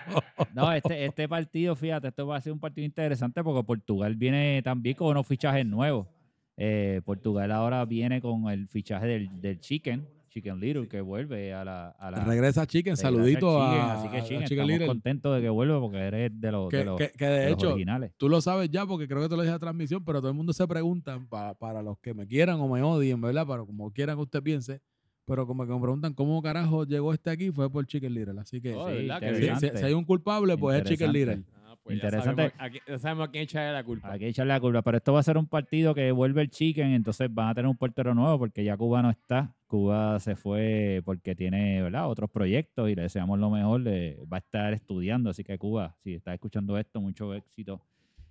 No, este, este partido, fíjate, esto va a ser un partido interesante porque Portugal viene también con unos fichajes nuevos. Eh, Portugal ahora viene con el fichaje del, del Chicken, Chicken Little, que vuelve a la... A la Regresa Chicken, saludito Chicken, a, Así que a Chicken, Chicken estamos Little. contentos de que vuelva porque eres de los, de los, que- que de de los hecho, originales. tú lo sabes ya porque creo que te lo dije la transmisión, pero todo el mundo se pregunta, pa- para los que me quieran o me odien, ¿verdad? Para como quieran que usted piense, pero como que me preguntan cómo carajo llegó este aquí, fue por Chicken Little. Así que Oh, Sí, ¿verdad? Que si, bien. si- si hay un culpable, pues es Chicken Little. Interesante. Ah, pues ya Interesante. sabemos a ya sabemos a quién echarle la culpa. Hay que echarle la culpa, pero esto va a ser un partido que vuelve el Chicken, entonces van a tener un portero nuevo porque ya Cuba no está. Cuba se fue porque tiene ¿verdad? otros proyectos y le deseamos lo mejor. le- va a estar estudiando, así que Cuba, si estás escuchando esto, mucho éxito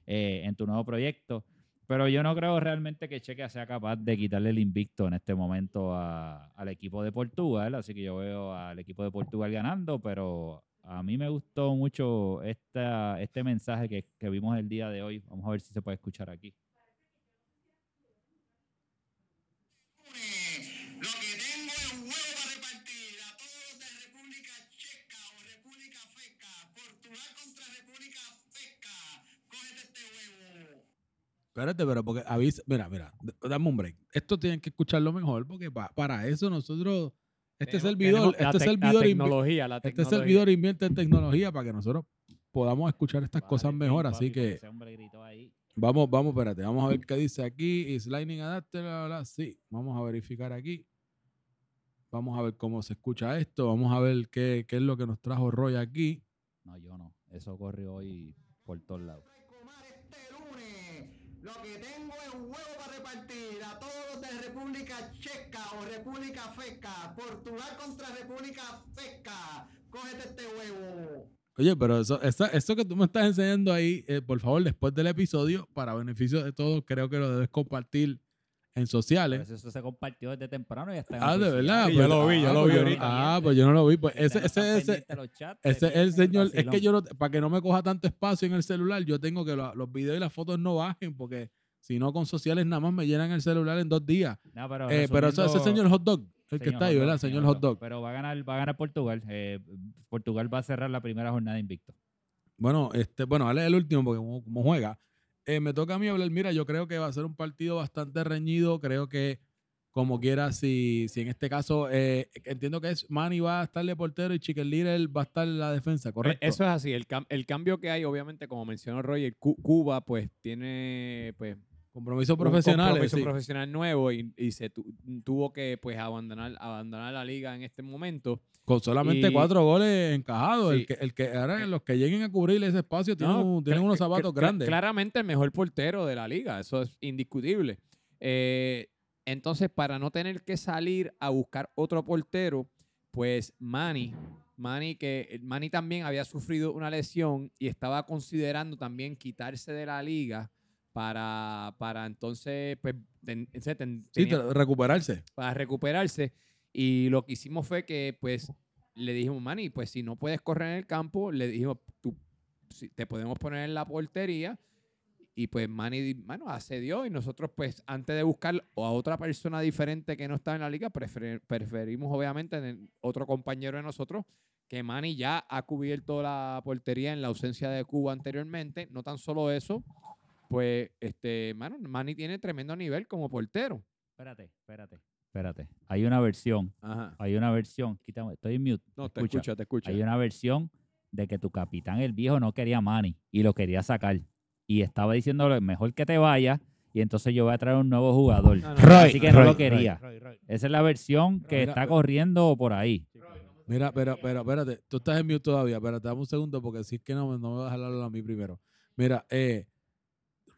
eh, en tu nuevo proyecto. Pero yo no creo realmente que Checa sea capaz de quitarle el invicto en este momento a- al equipo de Portugal, así que yo veo al equipo de Portugal ganando, pero a mí me gustó mucho esta, este mensaje que, que vimos el día de hoy. Vamos a ver si se puede escuchar aquí. Lo que tengo es huevo para repartir a todos los de República Checa o República Feca. Portugal contra República Feca. Cógete este huevo. Espérate, pero porque avisa, mira, mira, dame un break. Esto tienen que escucharlo mejor porque pa- para eso nosotros, este Tenemos- servidor, la este la servidor, invi- tecnología, la este tecnología. servidor invierte en tecnología para que nosotros podamos escuchar estas cosas mejor, papi, así que ahí. Vamos, vamos, espérate, vamos a ver qué dice aquí. Is Lightning Adapter, bla, bla, bla. Sí, vamos a verificar aquí. Vamos a ver cómo se escucha esto. Vamos a ver qué, qué es lo que nos trajo Roy aquí. No, yo no. Eso corrió hoy por todos lados. Lo que tengo es huevo para repartir a todos los de República Checa o República Feca. Portugal contra República Feca. Cógete este huevo. Oye, pero eso, esa- eso que tú me estás enseñando ahí, eh, por favor, después del episodio, para beneficio de todos, creo que lo debes compartir en sociales. eso, eso se compartió desde temprano y hasta Ah, de verdad. Sí, pues, yo lo vi, yo ah, lo pues vi ahorita. Ah, pues yo no lo vi. Pues ese, ese, ese, chats, Ese es el pendientes del señor, es que yo no, para que no me coja tanto espacio en el celular, yo tengo que lo- los videos y las fotos no bajen, porque si no con sociales nada más me llenan el celular en dos días. No, pero Eh, pero eso, ese señor Hot Dog, el que Señor está ahí, ¿verdad? Señor Hot Dog. Pero va a ganar, va a ganar Portugal. Eh, Portugal va a cerrar la primera jornada invicto. Bueno, este, bueno, dale el último porque como, como juega. Eh, me toca a mí hablar. Mira, yo creo que va a ser un partido bastante reñido. Creo que, como quiera, si, si en este caso, eh, entiendo que es Manny va a estar de portero y Chicken Little va a estar en la defensa, ¿correcto? Eh, Eso es así. El, cam- el cambio que hay, obviamente, como mencionó Roger, Cu- Cuba, pues tiene pues Compromisos un profesionales. compromiso sí. profesional nuevo y, y se tu- tuvo que pues abandonar, abandonar la liga en este momento. Con solamente Y- cuatro goles encajados. Sí. El que, el que ahora los que lleguen a cubrir ese espacio tienen, No, un- tienen cla- unos zapatos grandes. Claramente el mejor portero de la liga, eso es indiscutible. Eh, entonces, para no tener que salir a buscar otro portero, pues Manny, Manny que Manny también había sufrido una lesión y estaba considerando también quitarse de la liga para, para entonces pues, ten- ten- Sí, recuperarse. para recuperarse. Y lo que hicimos fue que, pues, le dijimos, Manny, pues si no puedes correr en el campo, le dijimos, tú, te podemos poner en la portería. Y pues Manny, bueno, accedió y nosotros, pues, antes de buscar a otra persona diferente que no estaba en la liga, prefer- preferimos, obviamente, en otro compañero de nosotros, que Manny ya ha cubierto la portería en la ausencia de Cuba anteriormente. No tan solo eso, pues, este, mano, Manny tiene tremendo nivel como portero. Espérate, espérate, espérate. Hay una versión, Ajá. hay una versión, quítame, estoy en mute. No, te escucha. escucha, te escucha. Hay una versión de que tu capitán, el viejo, no quería a Manny y lo quería sacar. Y estaba diciéndole, mejor que te vayas y entonces yo voy a traer un nuevo jugador. No, no, Roy, Así que no lo quería. Roy, Roy. Esa es la versión que Mira, está pero- corriendo por ahí. Mira, pero, pero, espérate, tú estás en mute todavía, espérate, dame un segundo porque si es que no, no me vas a hablar a mí primero. Mira, eh,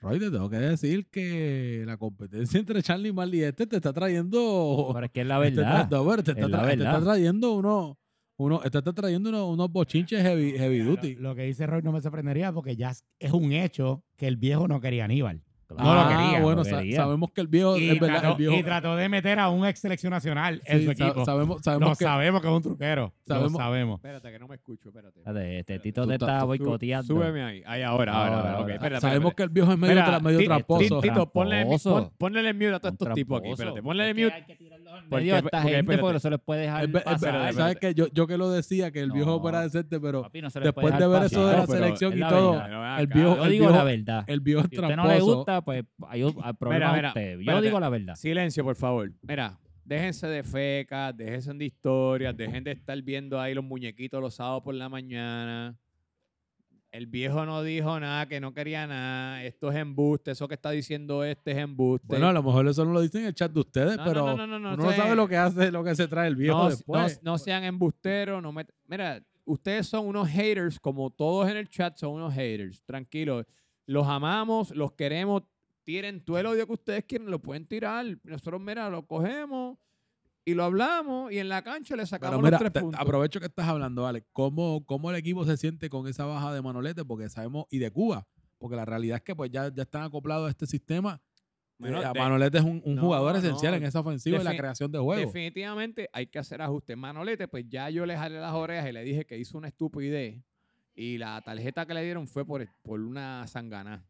Roy, te tengo que decir que la competencia entre Charlie y Marley y este te está trayendo... Pero es que es la verdad. Te, no, te está, es la tra- te está verdad. trayendo uno, uno, te está trayendo unos, unos bochinches heavy, heavy duty. Lo que dice Roy no me sorprendería porque ya es- es un hecho que el viejo no quería a Aníbal. No lo Ah, quería, bueno, lo sa- quería. sabemos que el viejo, Y es verdad, trató, el viejo... y trató de meter a un ex seleccionacional en sí, su sa- equipo. sabemos, sabemos Lo que... sabemos que es un truquero. Sabemos- Lo sabemos. Espérate, que no me escucho, espérate. Espérate, Este Tito te está boicoteando. Súbeme ahí. Ahí, ahora, ahora, espérate, sabemos espérate. que el viejo es medio, Mira, tra- medio Ti- tramposo. Ti- Tito, ponle, Tramposo. pon- ponle el mute a todos estos tipos aquí. tramposo. Espérate, ponle el mute. hay que tirarlos al Porque- medio a esta gente espérate. porque no se les puede dejar ¿Sabes qué? Yo, yo que lo decía, que el viejo No. fuera decente, pero después de ver eso de la selección y todo, el viejo- Yo el digo viejo- la verdad. el viejo es usted no le tramposo. Pues hay, hay problema mira, usted. Yo espérate. digo la verdad. Silencio, por favor. Mira, déjense de fecas, déjense de historias, dejen de estar viendo ahí los muñequitos los sábados por la mañana. El viejo no dijo nada, que no quería nada. Esto es embuste. Eso que está diciendo este es embuste. Bueno, a lo mejor eso no lo dicen en el chat de ustedes, No, pero no, no, no, no, uno no sé. sabe lo que hace, lo que se trae el viejo no, después. no- no sean embusteros. No met- Mira, ustedes son unos haters, como todos en el chat son unos haters. Tranquilos. Los amamos, los queremos. Tiren todo el odio que ustedes quieren, lo pueden tirar. Nosotros, mira, lo cogemos y lo hablamos y en la cancha le sacamos Pero mira, los tres puntos. aprovecho que estás hablando, Alex. ¿Cómo, ¿Cómo el equipo se siente con esa baja de Manolete? Porque sabemos, y de Cuba, porque la realidad es que pues ya, ya están acoplados a este sistema. Bueno, Eh, de- Manolete es un, un no, jugador no, esencial en esa ofensiva y la creación de juego. Definitivamente hay que hacer ajustes. Manolete, pues ya yo le jalé las orejas y le dije que hizo una estupidez. Y la tarjeta que le dieron fue por, por una sangana.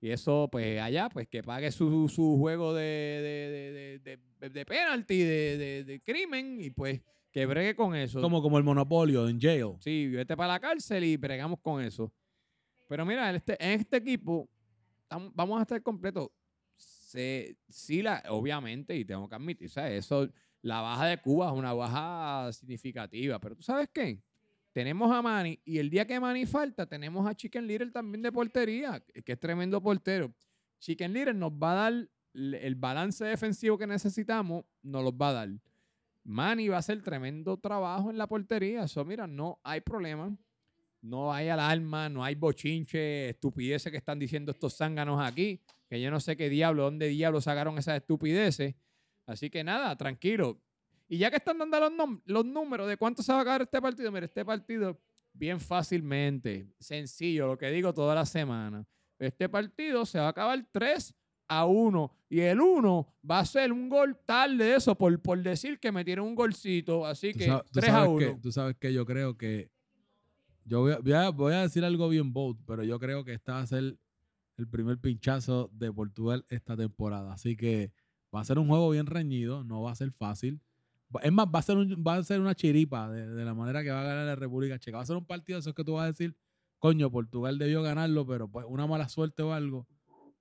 Y eso, pues allá, pues que pague su, su juego de, de, de, de, de- de penalti, de, crimen, y pues que bregue con eso. Como, como el monopolio en jail. Sí, vete para la cárcel y bregamos con eso. Pero mira, en este, en este equipo tam- vamos a estar completos. Se, sí, la, obviamente, y tengo que admitir, ¿sabes? Eso, la baja de Cuba es una baja significativa. Pero tú sabes qué? Tenemos a Manny y el día que Manny falta, tenemos a Chicken Little también de portería, que es tremendo portero. Chicken Little nos va a dar el balance defensivo que necesitamos, nos los va a dar. Manny va a hacer tremendo trabajo en la portería. Eso, mira, no hay problema. No hay alarma, no hay bochinche, estupideces que están diciendo estos zánganos aquí. Que yo no sé qué diablo, dónde diablo sacaron esas estupideces. Así que nada, tranquilo. Y ya que están dando los, números de cuánto se va a acabar este partido, mira, este partido bien fácilmente, sencillo, lo que digo toda la semana. Este partido se va a acabar 3 a 1 y el 1 va a ser un gol tarde de eso por, por decir que metieron un golcito, así que sa- tú 3 a sabes 1. que- tú sabes que yo creo que. Yo voy a, voy a- voy a decir algo bien bold, pero yo creo que este va a ser el primer pinchazo de Portugal esta temporada. Así que va a ser un juego bien reñido, no va a ser fácil. Es más, va a ser, va a ser una chiripa de, la manera que va a ganar la República Checa. Va a ser un partido de esos que tú vas a decir, coño, Portugal debió ganarlo, pero pues una mala suerte o algo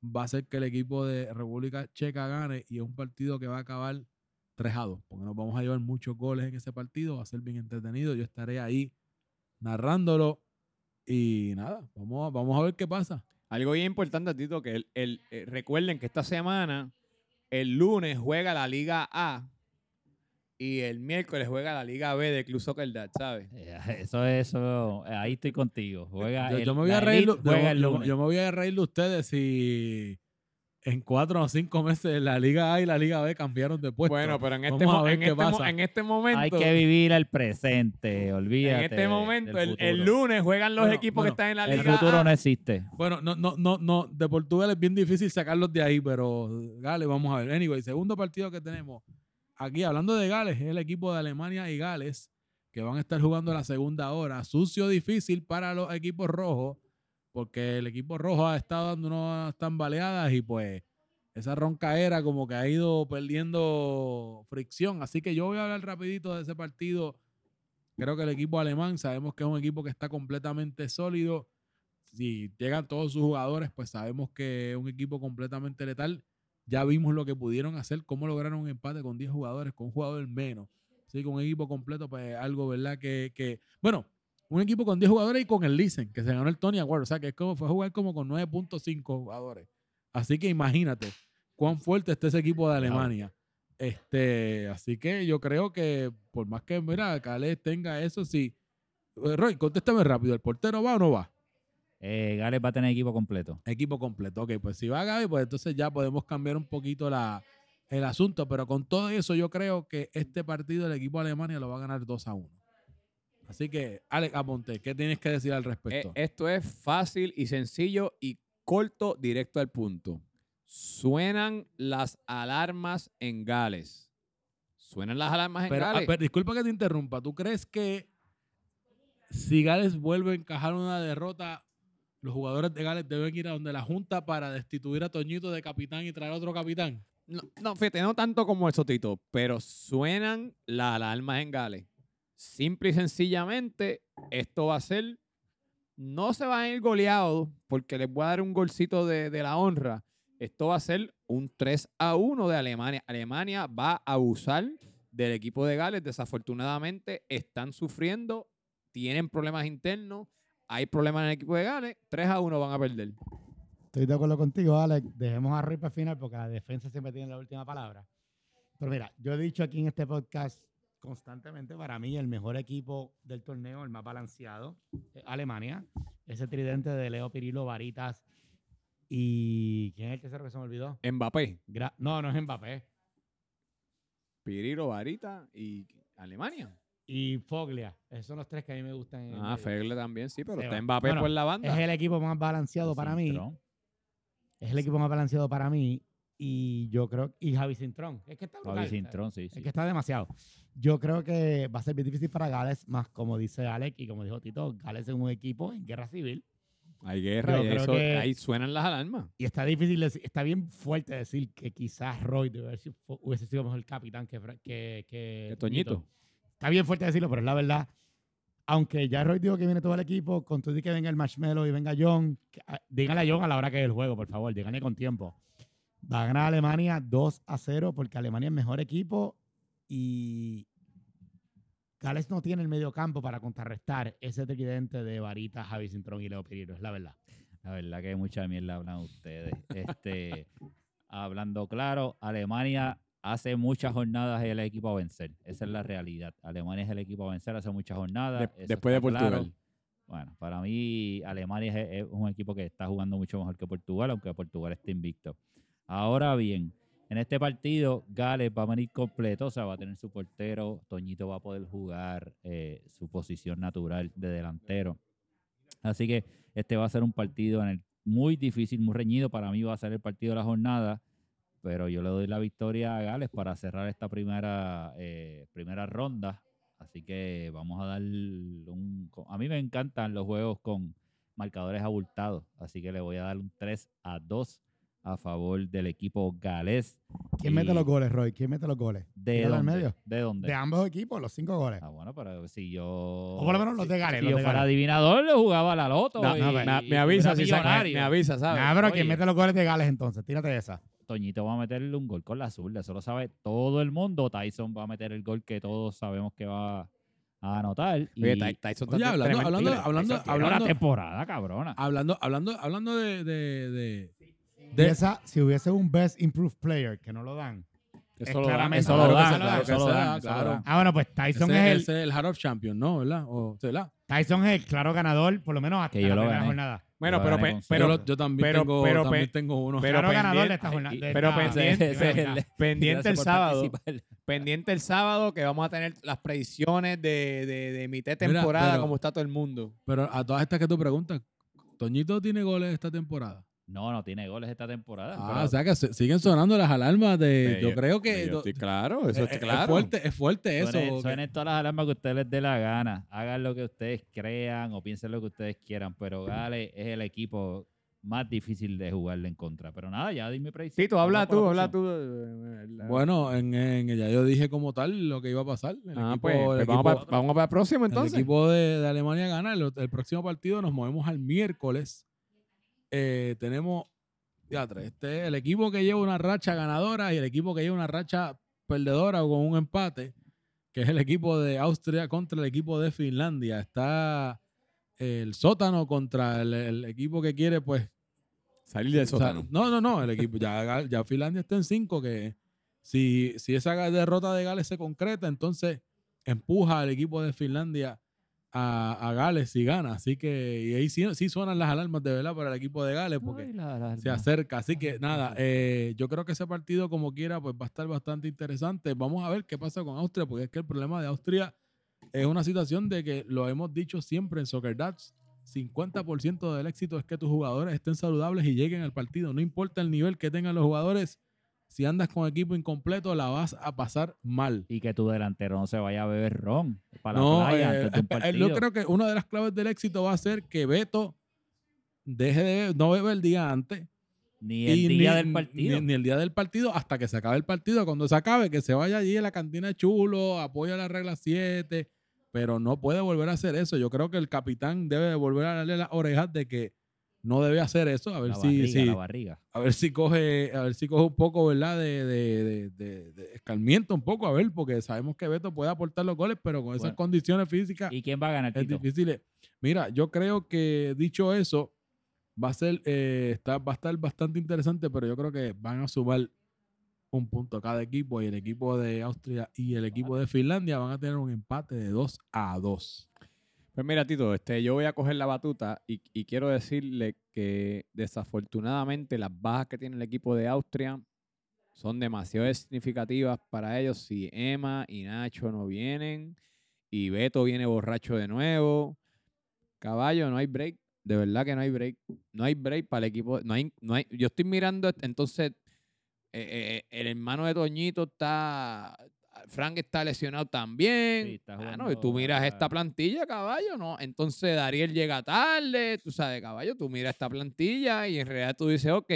va a hacer que el equipo de República Checa gane y es un partido que va a acabar 3 a 2, porque nos vamos a llevar muchos goles en ese partido, va a ser bien entretenido. Yo estaré ahí narrándolo y nada, vamos a, vamos a ver qué pasa. Algo bien importante, Tito, que el- eh, recuerden que esta semana, el lunes juega la Liga A y el miércoles juega la Liga B de Club Soccer Dad, ¿sabes? Eh, Eso, eso, eh, ahí estoy contigo. Juega Yo, el- yo me voy a reír, Elite yo- juega el yo- lunes. yo me voy a reír de ustedes si en cuatro o cinco meses la Liga A y la Liga B cambiaron de puesto. Bueno, pero en este, mo- en, este mo- pasa. en este momento, Hay que vivir el presente, olvídate. en este momento, el, el futuro. lunes juegan los Bueno, equipos bueno, que están en la El Liga futuro A. no existe. Bueno, no, no, no, no, de Portugal es bien difícil sacarlos de ahí, pero Gales, vamos a ver. Anyway, segundo partido que tenemos aquí, hablando de Gales, es el equipo de Alemania y Gales, que van a estar jugando la segunda hora. Sucio, difícil para los equipos rojos, porque el equipo rojo ha estado dando unas tambaleadas y pues esa roncaera como que ha ido perdiendo fricción. Así que yo voy a hablar rapidito de ese partido. Creo que el equipo alemán, sabemos que es un equipo que está completamente sólido si llegan todos sus jugadores, pues sabemos que es un equipo completamente letal. Ya vimos lo que pudieron hacer, cómo lograron un empate con 10 jugadores, con un jugador menos. Así que un equipo completo, pues algo, ¿verdad? Que, que bueno, un equipo con 10 jugadores y con el Listen, que se ganó el Tony Award. O sea, que es como, fue jugar como con 9.5 jugadores. Así que imagínate cuán fuerte está ese equipo de Alemania. Este, así que yo creo que por más que, mira, Calais tenga eso, sí. Roy, contéstame rápido, ¿el portero va o no va? Eh, Gales va a tener equipo completo. Equipo completo. Ok, pues si va Gaby, pues entonces ya podemos cambiar un poquito la, el asunto. Pero con todo eso, yo creo que este partido el equipo de Alemania lo va a ganar 2 a 1. Así que, Alex Aponte, ¿qué tienes que decir al Eh, respecto? esto es fácil y sencillo y corto, directo al punto. Suenan las alarmas en Gales. Suenan las alarmas en pero, ah, Gales. pero disculpa que te interrumpa. ¿Tú crees que si Gales vuelve a encajar una derrota, los jugadores de Gales deben ir a donde la Junta para destituir a Toñito de capitán y traer otro capitán? No, no, fíjate, no tanto como eso, Tito, pero suenan las alarmas en Gales. Simple y sencillamente, esto va a ser. No se van a ir goleados porque les voy a dar un golcito de, de la honra. Esto va a ser un 3 a 1 de Alemania. Alemania va a abusar del equipo de Gales. Desafortunadamente, están sufriendo, tienen problemas internos, hay problemas en el equipo de Gales. 3 a 1 van a perder. Estoy de acuerdo contigo, Alex. Dejemos a para el final porque la defensa siempre tiene la última palabra. Pero mira, yo he dicho aquí en este podcast constantemente, para mí el mejor equipo del torneo, el más balanceado, es Alemania. Ese tridente de Leo Pirilo, Varitas y... ¿Quién es el tercero que se me olvidó? Mbappé, Gra- no, no es Mbappé. Piriro, Varita y Alemania. Y Foglia. Esos son los tres que a mí me gustan. en el Ah, medio. Fegle también, sí, pero Se está va. Mbappé Bueno, por la banda. Es el equipo más balanceado para mí. Es el equipo más balanceado para mí. Y yo creo... Y Javi Cintrón. Es que está brutal. Javi Cintrón, sí, Es sí. que está demasiado. Yo creo que va a ser bien difícil para Gales, más como dice Alex y como dijo Tito, Gales es un equipo en guerra civil Hay guerra y creo eso, que- ahí suenan las alarmas. y está difícil, está bien fuerte decir que quizás Roy debe haber hubiese sido mejor capitán que, que, que Que Toñito. Está bien fuerte decirlo, pero es la verdad. Aunque ya Roy dijo que viene todo el equipo, con todo y que venga el Marshmallow y venga John, que- ah, díganle a John a la hora que es el juego, por favor, díganle con tiempo. Va a ganar Alemania 2 a 0 porque Alemania es mejor equipo y Gales no tiene el medio campo para contrarrestar ese tridente de Varita, Javi Cintrón y Leo Piriro, es la verdad. La verdad que mucha mierda hablan ustedes. Este, hablando claro, Alemania hace muchas jornadas es el equipo a vencer. Esa es la realidad. Alemania es el equipo a vencer hace muchas jornadas. De- después de claro. Portugal. Bueno, para mí Alemania es, es un equipo que está jugando mucho mejor que Portugal, aunque Portugal esté invicto. Ahora bien, en este partido Gales va a venir completo, o sea, va a tener su portero, Toñito va a poder jugar eh, su posición natural de delantero. Así que este va a ser un partido en el muy difícil, muy reñido. Para mí va a ser el partido de la jornada, pero yo le doy la victoria a Gales para cerrar esta primera, eh, primera ronda. Así que vamos a dar un... A mí me encantan los juegos con marcadores abultados, así que le voy a dar un 3 a 2 a favor del equipo galés. ¿Quién mete los goles, Roy? ¿Quién mete los goles? ¿De dónde? medio. ¿De dónde? De ambos equipos, los cinco goles. Ah, bueno, pero si yo... O por lo menos los de Gales. Si los yo de fuera Gales. adivinador, le jugaba a la loto. No, y- no, me, y me avisa si saca, me avisa, ¿sabes? Nah, pero ¿quién mete los goles de Gales entonces? Tírate esa. Toñito va a meterle un gol con la zurda, eso lo sabe todo el mundo. Tyson va a meter el gol que todos sabemos que va a anotar. Y Oye, Ty- Tyson Oye, está hablando- hablando- hablando- Tyson hablando- la temporada, cabrona. Hablando, hablando, hablando de, de, de- Y de- esa, si hubiese un Best Improved Player que no lo dan. Eso es lo eso Claro lo eso da, dan, claro. Ah, bueno, pues ese, Tyson es, el, ese es el Heart of Champion, ¿no? ¿Verdad? O, ¿verdad? Tyson es el claro ganador, por lo menos hasta Que yo la lo primera gané. jornada. Bueno, pero, pe- pero, yo, también, pero- tengo, pero- también pe- tengo uno. pero claro ganador pendiente- de esta jornada. de pero esta- pendiente- el sábado. pendiente el sábado que vamos a tener las predicciones de, de, de mitad de Mira, temporada, pero- como está todo el mundo. Pero a todas estas que tú preguntas, ¿Toñito tiene goles esta temporada? No, no tiene goles esta temporada. Ah, pero- o sea que se- siguen sonando las alarmas de... Eh, yo creo que... Yo do- estoy claro, eso eh, eh, claro. Es fuerte, es fuerte eso. Suenen, todas las alarmas que ustedes les dé la gana. Hagan lo que ustedes crean o piensen lo que ustedes quieran. Pero Gales es el equipo más difícil de jugarle en contra. Pero nada, ya dime predicción. Tito, habla tú, la habla tú. eh, Bueno, en, en- ya yo dije como tal lo que iba a pasar. El Ah, equipo, pues, el pues equipo- vamos, para, vamos para el próximo el entonces. equipo de, de Alemania gana. El, el próximo partido nos movemos al miércoles. Eh, tenemos. Este es el equipo que lleva una racha ganadora y el equipo que lleva una racha perdedora o con un empate, que es el equipo de Austria contra el equipo de Finlandia. Está el sótano contra el, el equipo que quiere, pues, Salir del o sea, sótano. no, no, no. El equipo, ya, ya Finlandia está en cinco, que si, si esa derrota de Gales se concreta, entonces empuja al equipo de Finlandia a, a Gales y gana. Así que, y ahí sí, sí suenan las alarmas de verdad para el equipo de Gales, porque Ay, la- la- se acerca. Así que nada, eh, yo creo que ese partido, como quiera, pues va a estar bastante interesante. Vamos a ver qué pasa con Austria, porque es que el problema de Austria es una situación de que lo hemos dicho siempre en Soccer Dads. 50% del éxito es que tus jugadores estén saludables y lleguen al partido. No importa el nivel que tengan los jugadores, si andas con equipo incompleto, la vas a pasar mal. Y que tu delantero no se vaya a beber ron para la No, playa eh, antes de un eh, yo partido. creo que una de las claves del éxito va a ser que Beto deje de no beber el día antes Ni el día ni- del partido. Ni, ni el día del partido hasta que se acabe el partido. Cuando se acabe, que se vaya allí a la cantina chulo, apoya la regla 7, pero no puede volver a hacer eso. Yo creo que el capitán debe de volver a darle las orejas de que no debe hacer eso. A ver la si, barriga, si- la barriga. a ver si coge, a ver si coge un poco, ¿verdad? De, de, de, escarmiento un poco, a ver, porque sabemos que Beto puede aportar los goles, pero con esas Bueno. condiciones físicas ¿Y quién va a ganar, es Tito? difícil. Mira, yo creo que dicho eso, va a ser, eh, está, va a estar bastante interesante, pero yo creo que van a sumar un punto cada equipo y el equipo de Austria y el equipo de Finlandia van a tener un empate de 2 a 2. Pues mira, Tito, este, yo voy a coger la batuta y, y quiero decirle que desafortunadamente las bajas que tiene el equipo de Austria son demasiado significativas para ellos si Emma y Nacho no vienen y Beto viene borracho de nuevo. Caballo, no hay break. De verdad que no hay break. No hay break para el equipo. No hay, no hay, yo estoy mirando, entonces, eh, eh, el hermano de Toñito está. Frank está lesionado también. Sí, está Ah, no, y tú miras esta plantilla, caballo, ¿no? Entonces Dariel llega tarde, tú sabes, caballo, tú miras esta plantilla y en realidad tú dices, ok,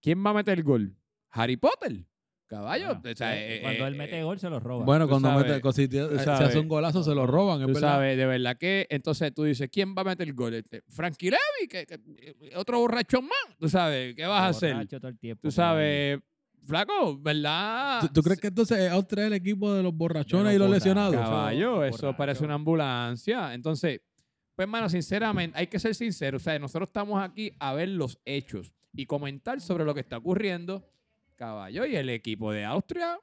¿quién va a meter el gol? Harry Potter, caballo. Ah, o sea, sí, eh, cuando eh, él eh, mete gol, se lo roba. Bueno, cuando sabes, mete, si, sabes. hace un golazo se lo roban, es Tú verdad. sabes, de verdad que, entonces tú dices, ¿quién va a meter el gol? Este, Frankie Levy, que, que- eh, otro borrachón más, tú sabes, ¿qué vas a hacer? Borracho todo el tiempo Tú sabes, flaco, ¿verdad? ¿Tú, tú crees que entonces Austria es el equipo de los borrachones De y los lesionados? Caballo, Eso, eso borracho. parece una ambulancia. Entonces, pues, hermano, sinceramente, hay que ser sinceros. O sea, nosotros estamos aquí a ver los hechos y comentar sobre lo que está ocurriendo. Caballo, y el equipo de Austria,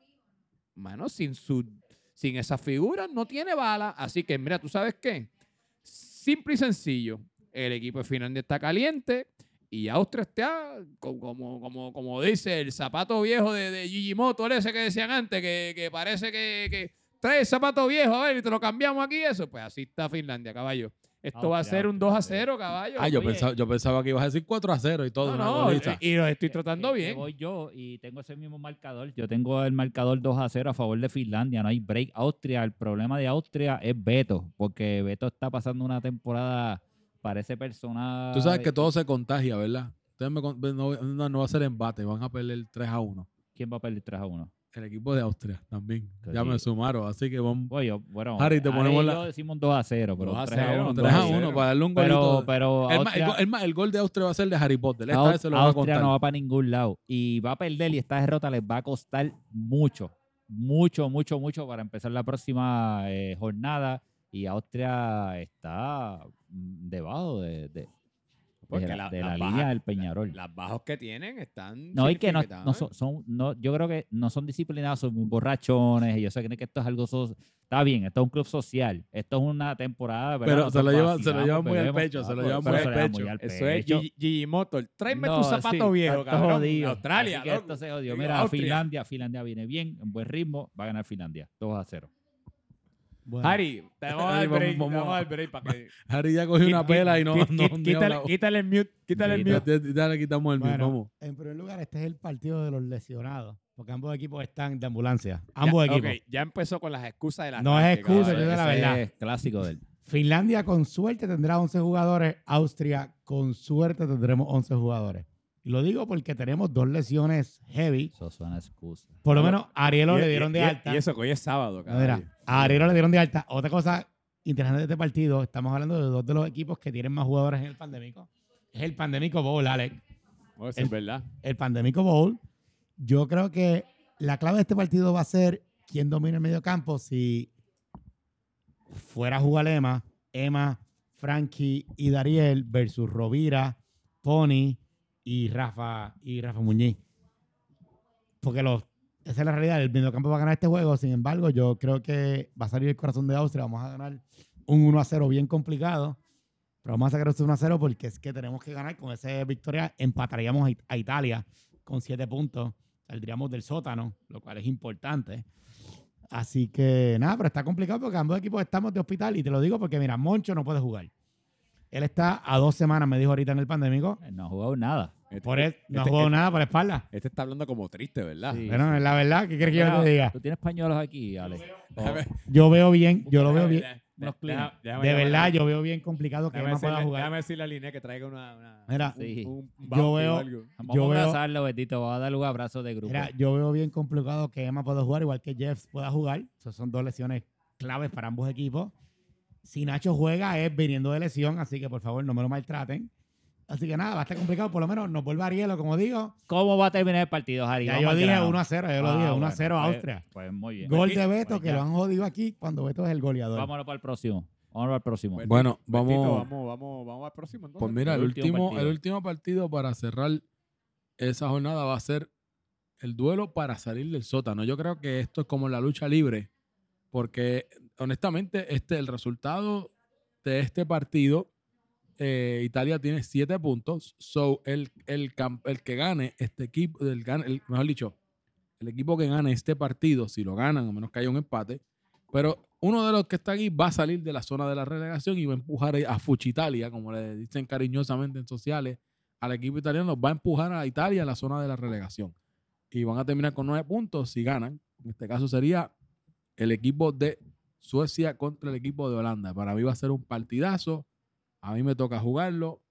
mano, sin su, sin esas figuras no tiene bala. Así que, mira, ¿tú sabes qué? Simple y sencillo. El equipo de Finlandia está caliente y Austria está, co- como, como, como dice el zapato viejo de, de Gigi Moto, ese que decían antes, que, que parece que, que trae el zapato viejo, a ver, y te lo cambiamos aquí, eso. Pues así está Finlandia, caballo. Esto va a ser un 2 a Austria, 0, caballo. Ah, yo pensaba, yo pensaba que ibas a decir 4 a 0 y todo. No, y, y lo estoy Que- tratando que bien. voy yo y tengo ese mismo marcador. Yo tengo el marcador 2 a 0 a favor de Finlandia. No hay break. Austria, el problema de Austria es Beto, porque Beto está pasando una temporada, parece personal. Tú sabes que todo se contagia, ¿verdad? ustedes me con- no, no, no va a ser embate, van a perder 3 a 1. ¿Quién va a perder 3 a 1? El equipo de Austria también. Te Ya me sumaron, así que vamos Oye, bueno, Harry, te ponemos la- yo decimos 2 a 0, pero 2 a 3 a 0, 1. 3 a 1 0. para darle un Pero, golito. pero el, ma- el Austria- go- el ma- el gol de Austria va a ser de Harry Potter. Esta vez se lo van a Austria contar. no va para ningún lado y va a perder y esta derrota les va a costar mucho, mucho, mucho, mucho para empezar la próxima eh, jornada y Austria está mm, debajo de, de- de la, la- de las la bajas- línea del Peñarol. Las bajos que tienen están. no, y que no, no son, son- no, yo creo que no son disciplinados, son muy borrachones y yo sé que esto es algo, so- está bien, esto es un club social, esto es una temporada, ¿verdad? Pero se lo llevan- se lo vacilamos, llevan muy al pecho, se lo llevan eso muy al pecho. Eso es. Gigi, Motor. Tráeme No, tu zapato sí, viejo, cabrón. jodido. Australia, Así que loco. esto se jodió. Mira, Austria. Finlandia, Finlandia viene bien, en buen ritmo, va a ganar Finlandia, 2 a 0. Bueno, Harry, te vamos a dar vamos- break. Te vamos vamos a dar break para que. Harry ya cogió una pela y no, no, quítale, el mute. Quítale el mute. Ya- ya le quitamos el Bueno, mismo. en primer lugar, este es el partido de los lesionados, porque ambos equipos están de ambulancia. Ambos Ya, equipos. ok, ya empezó con las excusas de la No es excusa, yo de la verdad. es clásico del. Finlandia con suerte tendrá 11 jugadores, Austria con suerte tendremos 11 jugadores. Y lo digo porque tenemos dos lesiones heavy. Eso suena excusa. Por lo No, menos a Arielo Y- le y- dieron de y- alta. Y eso que hoy es sábado, cabrón. A Arielo le dieron de alta. Otra cosa interesante de este partido, estamos hablando de dos de los equipos que tienen más jugadores en el pandémico. Es el pandémico bowl, Alex. El- es verdad. El pandémico bowl. Yo creo que la clave de este partido va a ser quién domina el medio campo. Si fuera a jugar Emma, Emma, Frankie y Dariel versus Rovira, Pony y Rafa y Rafa Muñiz. Porque los, esa es la realidad. El mediocampo va a ganar este juego. Sin embargo, yo creo que va a salir el corazón de Austria. Vamos a ganar un 1 a 0 bien complicado. Pero vamos a sacar este 1 a 0 porque es que tenemos que ganar. Con esa victoria empataríamos a It- a Italia con 7 puntos. Saldríamos del sótano, lo cual es importante. Así que nada, pero está complicado porque ambos equipos estamos de hospital. Y te lo digo porque, mira, Moncho no puede jugar. Él está a dos semanas, me dijo ahorita en el pandémico. No ha jugado nada. Este, Por él, no ha este- jugado nada por la espalda. este está hablando como triste, ¿verdad? Sí. Bueno, es la verdad, ¿qué quieres que yo te diga? Tú tienes pañuelos aquí, Ale. Déjame- Yo veo bien, yo lo veo bien. Déjame- déjame De verdad, yo veo bien complicado que Emma pueda jugar. Déjame decirle a Liné que traiga una. una Mira, un- Sí. un, un Yo veo- algo. Vamos Yo a veo- abrazarlo, Betito. Vamos a darle un abrazo de grupo. Mira, yo veo bien complicado que Emma pueda jugar, igual que Jeff pueda jugar. Esas son dos lesiones claves para ambos equipos. Si Nacho juega es viniendo de lesión, así que por favor no me lo maltraten. Así que nada, va a estar complicado. Por lo menos nos vuelve Arielo, como digo. ¿Cómo va a terminar el partido, Vamos yo al dije grano. 1 a 0, yo lo Ah, dije 1 a bueno, 0 a pues- Austria. Pues muy bien. Gol de Beto, pues que lo han jodido aquí cuando Beto es el goleador. Vámonos para el próximo. Vámonos para el próximo. Bueno, Betito, vamos- vamos, vamos, vamos al próximo entonces. Pues mira, el último, partido. el último partido para cerrar esa jornada va a ser el duelo para salir del sótano. Yo creo que esto es como la lucha libre, porque honestamente este el resultado de este partido, eh, Italia tiene siete puntos, so el, el, el que gane este equipo, el, mejor dicho, el equipo que gane este partido, si lo ganan, a menos que haya un empate, pero uno de los que está aquí va a salir de la zona de la relegación y va a empujar a Fuchitalia, como le dicen cariñosamente en sociales, al equipo italiano, va a empujar a Italia a la zona de la relegación. Y van a terminar con nueve puntos si ganan. En este caso sería el equipo de Suecia contra el equipo de Holanda. Para mí va a ser un partidazo. A mí me toca jugarlo.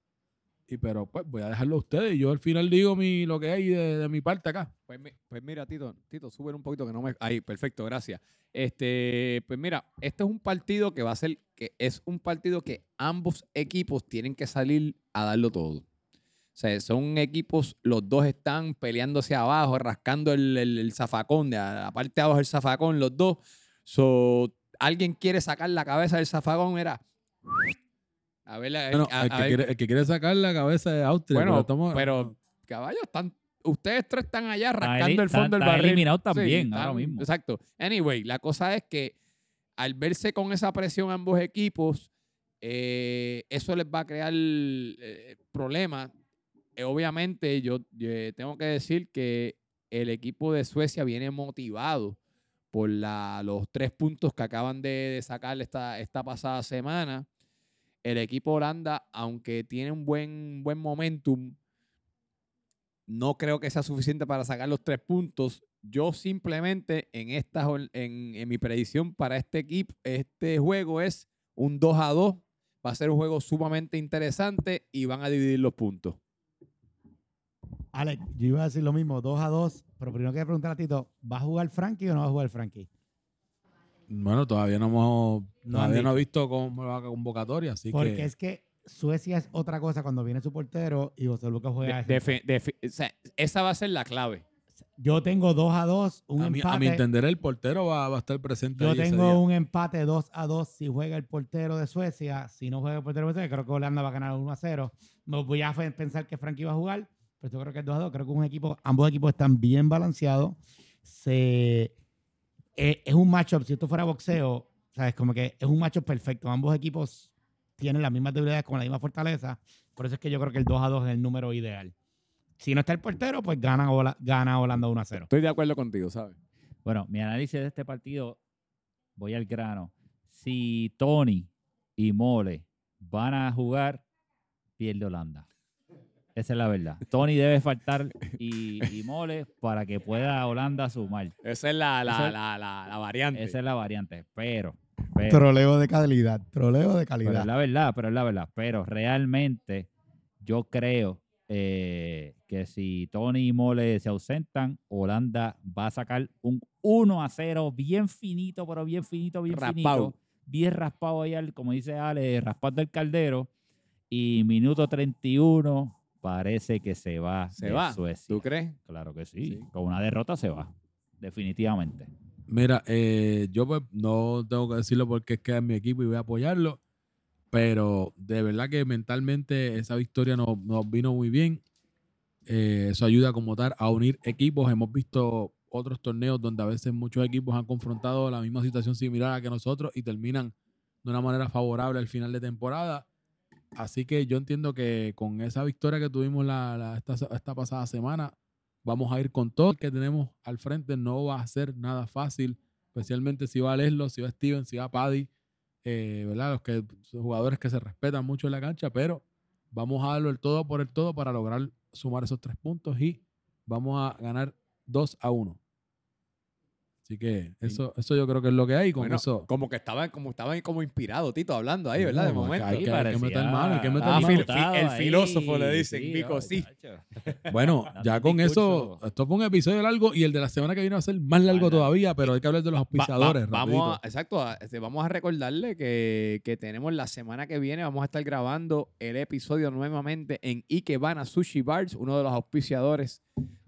Y pero pues voy a dejarlo a ustedes. Y yo al final digo mi, lo que hay de, mi parte acá. Pues, pues mira, Tito, Tito, sube un poquito que no me. Ahí, perfecto, gracias. Este, pues mira, este es un partido que va a ser, que es un partido que ambos equipos tienen que salir a darlo todo. O sea, son equipos, los dos están peleándose abajo, rascando el, el- zafacón, de la parte de abajo del zafacón, los dos. So, alguien quiere sacar la cabeza del zafacón, era. A ver, la- Bueno, a- el, a que ver- quiere, el que quiere sacar la cabeza de Austria. bueno, estamos- pero caballos, están, ustedes tres están allá rascando el fondo está- del barril. eliminado también, Sí, ahora están- mismo. Exacto. Anyway, la cosa es que al verse con esa presión ambos equipos, eh, eso les va a crear eh, problemas. Eh, obviamente, yo, yo tengo que decir que el equipo de Suecia viene motivado por la- los tres puntos que acaban de, de sacar esta, esta pasada semana. El equipo Holanda, aunque tiene un buen, buen momentum, no creo que sea suficiente para sacar los tres puntos. Yo simplemente en esta en, en mi predicción para este equipo, este juego es un 2 a 2. Va a ser un juego sumamente interesante y van a dividir los puntos. Alex, yo iba a decir lo mismo, 2 a 2, pero primero que preguntar a Tito, ¿va a jugar Frankie o no va a jugar Frankie? Bueno, todavía no hemos, No todavía no he visto cómo va la convocatoria, así Porque que es que Suecia es otra cosa cuando viene su portero y José Lucas juega. De- ese- defi- defi- o sea, esa va a ser la clave. yo tengo 2 a 2, un a mi, a empate. mi entender el portero va, va a estar presente. Yo ahí tengo día. un empate 2 a 2 si juega el portero de Suecia. Si no juega el portero de Suecia, creo que Holanda va a ganar 1 a 0. Me voy a pensar que Frankie va a jugar, pero yo creo que es 2 a 2. Creo que un equipo, ambos equipos están bien balanceados. Se, eh, es un matchup, si esto fuera boxeo, sabes, como que es un matchup perfecto. Ambos equipos tienen las mismas debilidades con la misma fortaleza. Por eso es que yo creo que el 2 a 2 es el número ideal. Si no está el portero, pues gana, gana Holanda 1 a 0. Estoy de acuerdo contigo, ¿sabes? Bueno, mi análisis de este partido, voy al grano. Si Tony y Mole van a jugar, pierde Holanda. Esa es la verdad. Tony debe faltar y, y Mole para que pueda Holanda sumar. Esa es la, la, Esa- la, la, la variante. Esa es la variante. Pero, pero, Troleo de calidad. Troleo de pero es la verdad, pero es la verdad. Pero realmente yo creo eh, que si Tony y Mole se ausentan, Holanda va a sacar un 1 a 0 bien finito, pero bien finito, bien Raspado. finito. Bien raspado ahí, al- como dice Ale, raspado del caldero. Y minuto 31 parece que se va ¿Se de va? Suecia. ¿Tú crees? Claro que sí. Sí. Con una derrota se va. Definitivamente. Mira, eh, yo pues no tengo que decirlo porque es que es mi equipo y voy a apoyarlo, pero de verdad que mentalmente esa victoria nos, nos vino muy bien. Eh, eso ayuda como tal a unir equipos. Hemos visto otros torneos donde a veces muchos equipos han confrontado la misma situación similar a que nosotros y terminan de una manera favorable al final de temporada. Así que yo entiendo que con esa victoria que tuvimos la, la- esta, esta pasada semana, vamos a ir con todo el que tenemos al frente. No va a ser nada fácil, especialmente si va Leslo, si va Steven, si va Paddy, eh, ¿verdad? Los que, son jugadores que se respetan mucho en la cancha, pero vamos a darlo el todo por el todo para lograr sumar esos tres puntos y vamos a ganar 2 a 1. Así que eso, eso yo creo que es lo que hay. Con Bueno, eso. como que estaban como estaban como inspirado, Tito, hablando ahí, ¿verdad? De No, momento. hay que- hay que meter mano, hay que meter Ah, mano. fi- el ahí, filósofo le dicen, Vico, sí. chacho. Bueno, ya con eso, esto fue un episodio largo y el de la semana que viene va a ser más largo todavía, pero hay que hablar de los Va- va- auspiciadores. vamos a, exacto, a- este, vamos a recordarle que, que tenemos la semana que viene, vamos a estar grabando el episodio nuevamente en Ikebana Sushi Bars, uno de los auspiciadores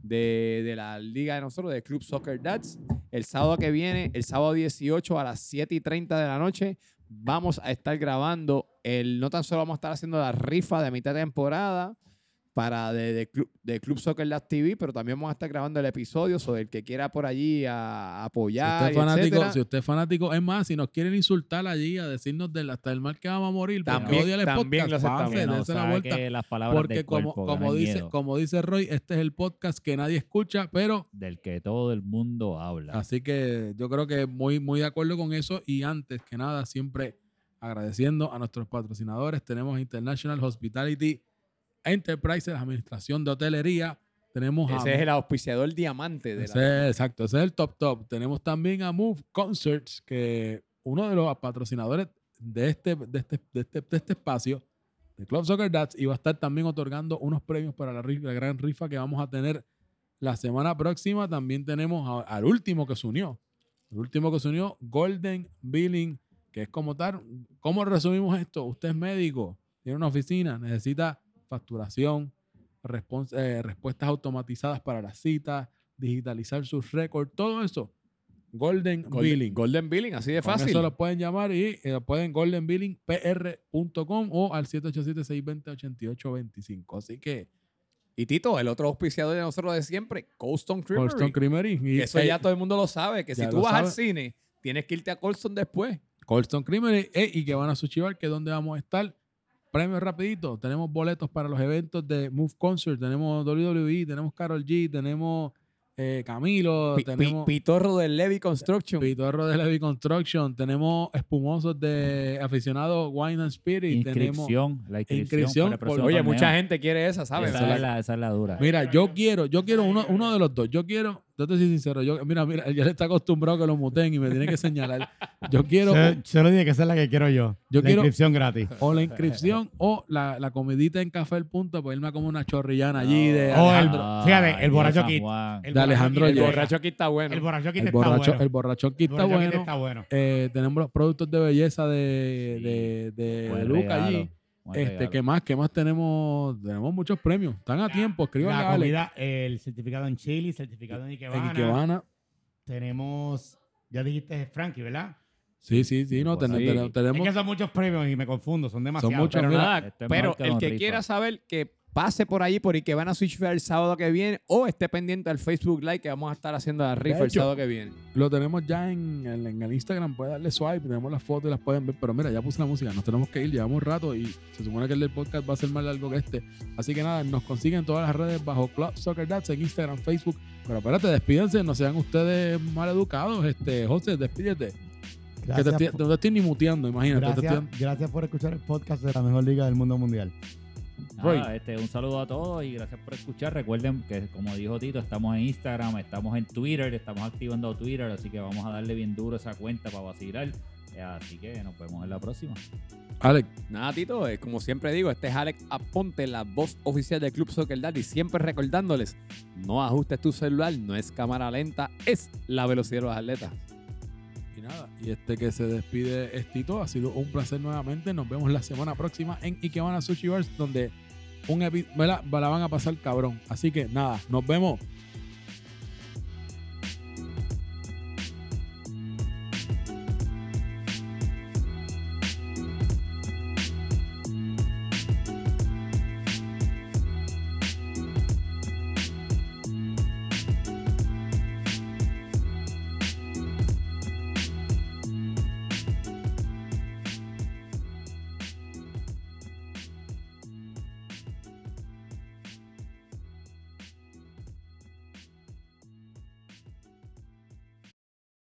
de, la liga de nosotros, de Club Soccer Dads. El sábado que viene, el sábado 18 a las 7 y 30 de la noche, vamos a estar grabando el, no tan solo vamos a estar haciendo la rifa de mitad de temporada para de, de Club, de Club Soccer Dads TV, pero también vamos a estar grabando el episodio sobre el que quiera por allí a, a Si apoyar. usted, es fanático, si usted es fanático, es más, si nos quieren insultar allí a decirnos del, hasta el mal que vamos a morir, También- odia el también podcast, lo pase, no la vuelta. las Porque del como, cuerpo como, ganan dice, miedo, como dice Roy, este es el podcast que nadie escucha, pero del que todo el mundo habla. así que yo creo que muy, muy de acuerdo con eso. Y antes que nada, siempre agradeciendo a nuestros patrocinadores. Tenemos International Hospitality Enterprises, Administración de Hotelería. Tenemos a Ese es el auspiciador diamante de Ese la... exacto, ese es el top top. Tenemos también a Move Concerts, que uno de los patrocinadores de este, de este, de este, de este espacio, de Club Soccer Dads, y va a estar también otorgando unos premios para la gran rifa que vamos a tener la semana próxima. También tenemos a- al último que se unió, el último que se unió, Golden Billing, que es como tal. ¿Cómo resumimos esto? Usted es médico, tiene una oficina, necesita facturación, eh, respuestas automatizadas para las citas, digitalizar sus récords, todo eso. Golden, Golden Billing. Golden Billing, así de Con fácil. eso lo pueden llamar y eh, pueden goldenbillingpr.com o al 787-620-8825. Así que, Y Tito, el otro auspiciador de nosotros de siempre, Colston Creamery. Colston Creamery. Y, Eso eh, ya todo el mundo lo sabe, que si tú vas al cine, tienes que irte a Colston después. Colston Creamery eh, y que van a Suchibar, que es donde vamos a estar. Premios rapidito. Tenemos boletos para los eventos de Move Concert. Tenemos WWE, tenemos Carol G, tenemos eh, Camilo, Pi- pi- tenemos Pitorro del Levy Construction. Pitorro de Levy Construction, tenemos espumosos de aficionados Wine and Spirit, tenemos... inscripción, la inscripción. por- Oye, torneo. mucha gente quiere esa, ¿sabes? Esa es, la, esa es la dura. Mira, yo quiero, yo quiero uno, uno de los dos. Yo quiero yo te soy sincero, yo, mira, mira, ya le está acostumbrado a que lo muten y me tiene que señalar. Yo quiero Se, se lo dije que esa es la que quiero yo. Yo la quiero- inscripción gratis. o la inscripción o la, la comidita en Café El Punto para irme a comer una chorrillana allí de O el- Alejandro. fíjate, el Ay, borracho San Kid. Juan. El De Alejandro borracho El borracho aquí está bueno. El borracho aquí El está borracho, bueno. el borracho aquí El está borracho bueno. está bueno. Eh, tenemos los productos de belleza de, de, de Buen Luca regalo, allí. Este. ¿qué más? ¿Qué más tenemos? Tenemos muchos premios. Están a tiempo, escríbanle a La comida, el certificado en Chile, certificado en En Ikebana. Ikebana. Tenemos, ya dijiste Frankie, ¿verdad? Sí, sí, sí, no, ten- Sí. ten- Es tenemos. que son muchos premios y me confundo, son demasiados. muchos, Pero nada, este el que Rifa. quiera saber que pase por ahí por que van a Switch el sábado que viene o esté pendiente al Facebook Live que vamos a estar haciendo la rifa el sábado que viene. Lo tenemos ya en, en- en el Instagram, puede darle swipe, tenemos las fotos y las pueden ver. Pero mira, ya puse la música, nos tenemos que ir, llevamos un rato y se supone que el del podcast va a ser más largo que este. Así que nada, nos consiguen en todas las redes bajo Club Soccer Dads en Instagram, Facebook. Pero espérate, despídense, no sean ustedes mal educados. Este, José, despídete. Que te, Gracias, no te estoy ni muteando, imagínate. te gracias, estoy- gracias por escuchar el podcast de la mejor liga del mundo mundial. Roy. Nada, este, un saludo a todos y gracias por escuchar. Recuerden que, como dijo Tito, estamos en Instagram, estamos en Twitter, estamos activando Twitter, así que vamos a darle bien duro esa cuenta para vacilar. Eh, Así que nos vemos en la próxima. Alex, Nada, Tito, eh, como siempre digo, este es Alex Aponte, la voz oficial del Club Soccer Daddy, siempre recordándoles, no ajustes tu celular, no es cámara lenta, es la velocidad de los atletas. Nada, y este que se despide es Tito. Ha sido un placer nuevamente. Nos vemos la semana próxima en Ikebana Sushi donde un epi- ¿verdad? la van a pasar cabrón. Así que nada, nos vemos.